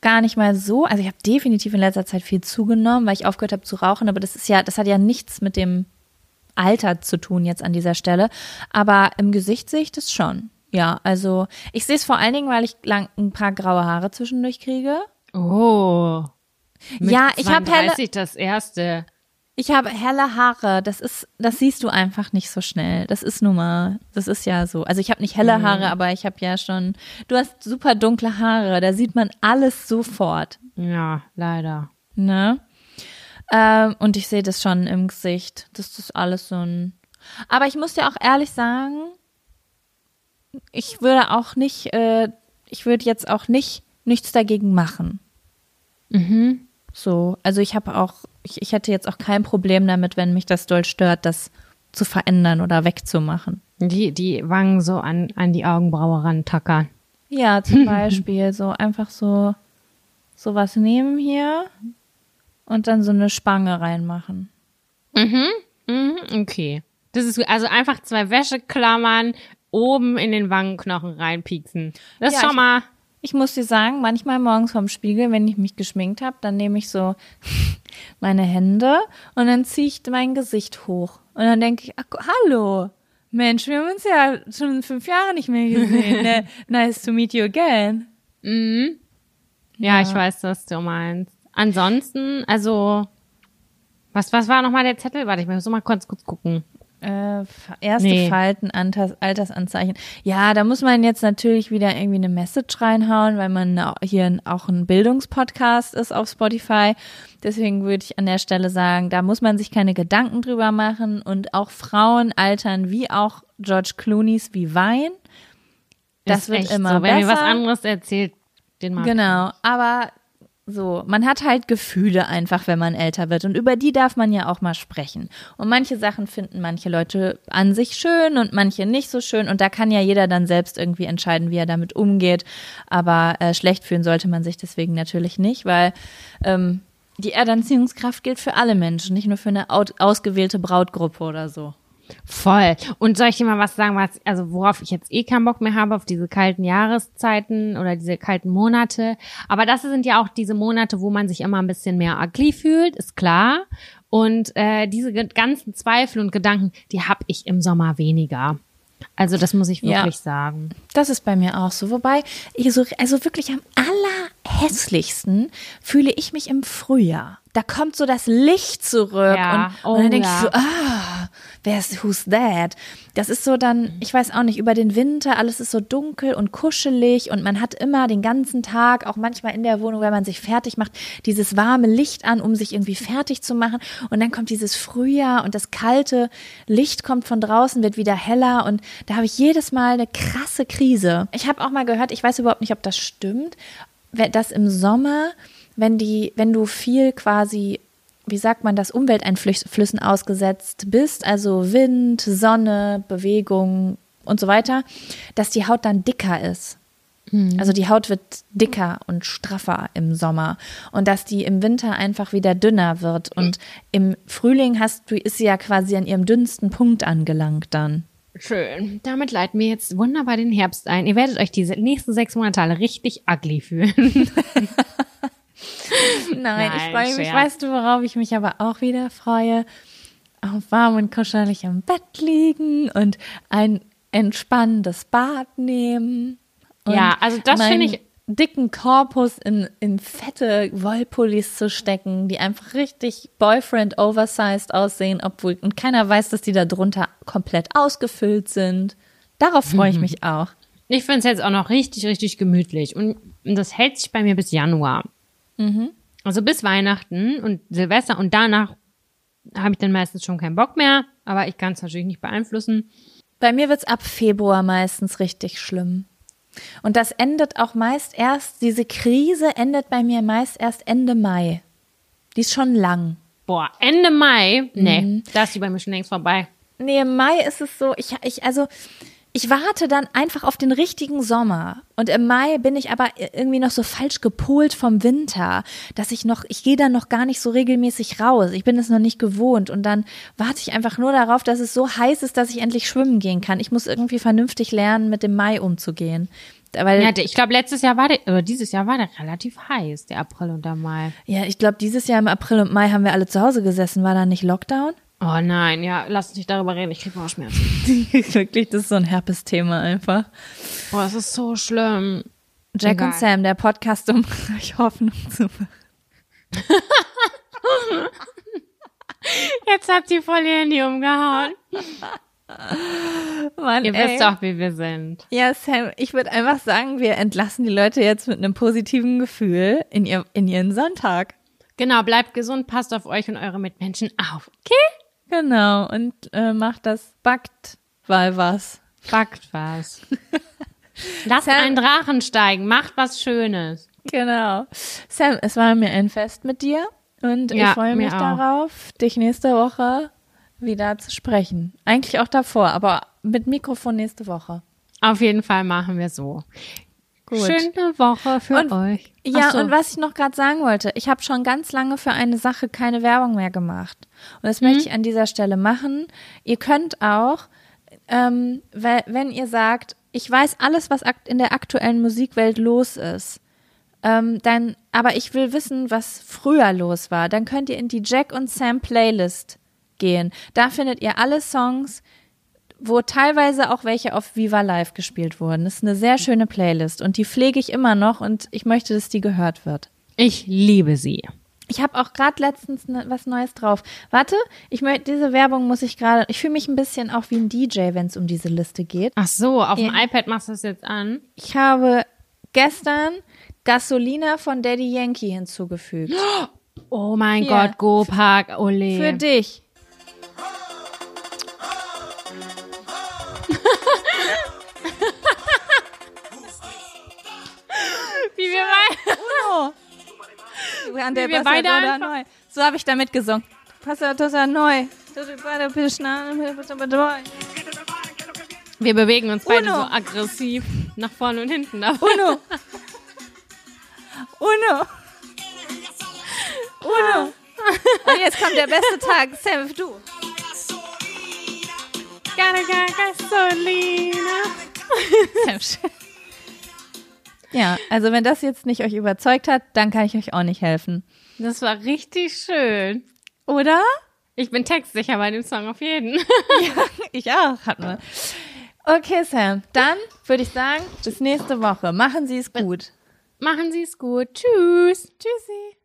S1: gar nicht mal so. Also ich habe definitiv in letzter Zeit viel zugenommen, weil ich aufgehört habe zu rauchen. Aber das ist ja, das hat ja nichts mit dem Alter zu tun jetzt an dieser Stelle. Aber im Gesicht sehe ich das schon. Ja, also ich sehe es vor allen Dingen, weil ich lang ein paar graue Haare zwischendurch kriege.
S2: Oh. Mit
S1: Ja, ich hab helle-
S2: 32 das erste.
S1: Ich habe helle Haare. Das ist, das siehst du einfach nicht so schnell. Das ist nun mal, das ist ja so. Also ich habe nicht helle Haare, aber ich habe ja schon. Du hast super dunkle Haare. Da sieht man alles sofort.
S2: Ja, leider.
S1: Ne? Ähm, und ich sehe das schon im Gesicht. Das ist alles so ein. Aber ich muss dir auch ehrlich sagen, ich würde auch nicht, äh, ich würde jetzt auch nicht nichts dagegen machen.
S2: Mhm.
S1: So, also ich habe auch, ich, ich hätte jetzt auch kein Problem damit, wenn mich das doll stört, das zu verändern oder wegzumachen.
S2: Die, die Wangen so an, an die Augenbraue rantackern.
S1: Ja, zum Beispiel so einfach so sowas nehmen hier und dann so eine Spange reinmachen.
S2: Mhm, okay. Das ist also einfach zwei Wäscheklammern oben in den Wangenknochen reinpieksen. Das ist
S1: Ja,
S2: schon
S1: ich-
S2: mal.
S1: Ich muss dir sagen, manchmal morgens vorm Spiegel, wenn ich mich geschminkt habe, dann nehme ich so meine Hände und dann ziehe ich mein Gesicht hoch. Und dann denke ich, ach, hallo, Mensch, wir haben uns ja schon fünf Jahre nicht mehr gesehen. Ne? Nice to meet you again.
S2: Mhm. Ja, ich weiß, was du meinst. Ansonsten, also, was, was war nochmal der Zettel? Warte, ich muss mal kurz, kurz gucken.
S1: Äh, erste
S2: Nee.
S1: Falten, Alters, Altersanzeichen. Ja, da muss man jetzt natürlich wieder irgendwie eine Message reinhauen, weil man hier auch ein Bildungspodcast ist auf Spotify. Deswegen würde ich an der Stelle sagen, da muss man sich keine Gedanken drüber machen und auch Frauen altern wie auch George Clooney's wie Wein. Das
S2: Ist
S1: wird immer
S2: so. Wer mir was
S1: besser.
S2: anderes erzählt, den mag
S1: Genau, aber so, man hat halt Gefühle einfach, wenn man älter wird. Und über die darf man ja auch mal sprechen. Und manche Sachen finden manche Leute an sich schön und manche nicht so schön. Und da kann ja jeder dann selbst irgendwie entscheiden, wie er damit umgeht. Aber äh, schlecht fühlen sollte man sich deswegen natürlich nicht, weil ähm, die Erdanziehungskraft gilt für alle Menschen, nicht nur für eine au- ausgewählte Brautgruppe oder so.
S2: Voll. Und soll ich dir mal was sagen, was, also worauf ich jetzt eh keinen Bock mehr habe, auf diese kalten Jahreszeiten oder diese kalten Monate. Aber das sind ja auch diese Monate, wo man sich immer ein bisschen mehr ugly fühlt, ist klar. Und äh, diese ganzen Zweifel und Gedanken, die habe ich im Sommer weniger. Also das muss ich
S1: Ja.
S2: wirklich sagen.
S1: Das ist bei mir auch so. Wobei, ich so, also wirklich am allerhässlichsten fühle ich mich im Frühjahr. Da kommt so das Licht zurück
S2: Ja.
S1: und,
S2: Oh,
S1: und dann denke
S2: ja.
S1: ich so, ah, wer ist, who's that? Das ist so dann, ich weiß auch nicht, über den Winter, alles ist so dunkel und kuschelig und man hat immer den ganzen Tag, auch manchmal in der Wohnung, wenn man sich fertig macht, dieses warme Licht an, um sich irgendwie fertig zu machen. Und dann kommt dieses Frühjahr und das kalte Licht kommt von draußen, wird wieder heller und da habe ich jedes Mal eine krasse Krise. Ich habe auch mal gehört, ich weiß überhaupt nicht, ob das stimmt, dass im Sommer, wenn die, wenn du viel quasi, wie sagt man das, Umwelteinflüssen ausgesetzt bist, also Wind, Sonne, Bewegung und so weiter, dass die Haut dann dicker ist. Also die Haut wird dicker und straffer im Sommer und dass die im Winter einfach wieder dünner wird und im Frühling hast du ist sie ja quasi an ihrem dünnsten Punkt angelangt dann.
S2: Schön. Damit leiten wir jetzt wunderbar den Herbst ein. Ihr werdet euch diese nächsten sechs Monate alle richtig ugly fühlen.
S1: Nein, ich
S2: Nein,
S1: freue mich.
S2: Scherz.
S1: Weißt du, worauf ich mich aber auch wieder freue? Auf warm und kuschelig im Bett liegen und ein entspannendes Bad nehmen. Und
S2: Ja, also das finde ich-
S1: dicken Korpus in, in fette Wollpullis zu stecken, die einfach richtig Boyfriend oversized aussehen, obwohl und keiner weiß, dass die da drunter komplett ausgefüllt sind. Darauf freue ich mich auch.
S2: Ich finde es jetzt auch noch richtig, richtig gemütlich. Und das hält sich bei mir bis Januar. Also bis Weihnachten und Silvester und danach habe ich dann meistens schon keinen Bock mehr, aber ich kann es natürlich nicht beeinflussen.
S1: Bei mir wird's ab Februar meistens richtig schlimm. Und das endet auch meist erst, diese Krise endet bei mir meist erst Ende Mai. Die ist schon lang.
S2: Boah, Ende Mai, nee,
S1: Mhm.
S2: da ist die bei mir schon längst vorbei.
S1: Nee, im Mai ist es so, ich, ich, also, ich warte dann einfach auf den richtigen Sommer. Und im Mai bin ich aber irgendwie noch so falsch gepolt vom Winter, dass ich noch, ich gehe dann noch gar nicht so regelmäßig raus. Ich bin es noch nicht gewohnt. Und dann warte ich einfach nur darauf, dass es so heiß ist, dass ich endlich schwimmen gehen kann. Ich muss irgendwie vernünftig lernen, mit dem Mai umzugehen. Weil,
S2: Ja, ich glaube, letztes Jahr war der, oder dieses Jahr war der relativ heiß, der April und der Mai.
S1: ja, ich glaube, dieses Jahr im April und Mai haben wir alle zu Hause gesessen. War da nicht Lockdown?
S2: Oh nein, ja, lass uns nicht darüber reden, ich krieg Bauchschmerzen.
S1: Wirklich, das ist so ein Herpes-Thema einfach.
S2: Boah, es ist so schlimm.
S1: Jack
S2: Egal.
S1: und Sam, der Podcast, um euch Hoffnung zu
S2: Jetzt hat sie voll ihr Handy umgehauen.
S1: Mann,
S2: Ihr
S1: ey.
S2: wisst doch, wie wir sind.
S1: Ja, Sam, ich würde einfach sagen, wir entlassen die Leute jetzt mit einem positiven Gefühl in, ihr, in ihren Sonntag.
S2: Genau, bleibt gesund, passt auf euch und eure Mitmenschen auf. Okay?
S1: Genau, und äh, macht das, backt, weil was.
S2: Backt was. Lasst
S1: Sam-
S2: einen Drachen steigen, macht was Schönes.
S1: Genau. Sam, es war mir ein Fest mit dir und ich
S2: Ja,
S1: freue
S2: mir
S1: mich darauf, dich nächste Woche wieder zu sprechen. Eigentlich auch davor, aber mit Mikrofon nächste Woche.
S2: Auf jeden Fall machen wir so.
S1: Gut.
S2: Schöne Woche für
S1: Und-
S2: euch.
S1: Ja,
S2: so.
S1: und was ich noch gerade sagen wollte, ich habe schon ganz lange für eine Sache keine Werbung mehr gemacht. Und das möchte ich an dieser Stelle machen. Ihr könnt auch, ähm, we- wenn ihr sagt, ich weiß alles, was in der aktuellen Musikwelt los ist, ähm, dann, aber ich will wissen, was früher los war, dann könnt ihr in die Jack und Sam Playlist gehen. Da findet ihr alle Songs, wo teilweise auch welche auf Viva Live gespielt wurden. Das ist eine sehr schöne Playlist und die pflege ich immer noch und ich möchte, dass die gehört wird.
S2: Ich liebe sie.
S1: Ich habe auch gerade letztens ne, was Neues drauf. Warte, ich möchte diese Werbung muss ich gerade. Ich fühle mich ein bisschen auch wie ein DJ, wenn es um diese Liste geht.
S2: Ach so, auf dem iPad machst du es jetzt an.
S1: Ich habe gestern Gasolina von Daddy Yankee hinzugefügt.
S2: Oh mein
S1: Hier.
S2: Gott, Go Park, ole.
S1: Für dich.
S2: Mal.
S1: Uno. Der
S2: wir beide einfach-
S1: neu. So habe ich damit gesungen. Passa tosa neu.
S2: Wir bewegen uns beide
S1: Uno.
S2: so aggressiv nach vorne und hinten. dabei.
S1: Uno. Uno. Uno. Und jetzt kommt der beste Tag. Sam, du.
S2: Gotta get Gasolina.
S1: Ja, also wenn das jetzt nicht euch überzeugt hat, dann kann ich euch auch nicht helfen.
S2: Das war richtig schön.
S1: Oder?
S2: Ich bin textsicher bei dem Song auf jeden.
S1: Ich auch, hatten wir. Okay, Sam, dann würde ich sagen, bis nächste Woche. Machen Sie es gut.
S2: Machen Sie es gut. Tschüss.
S1: Tschüssi.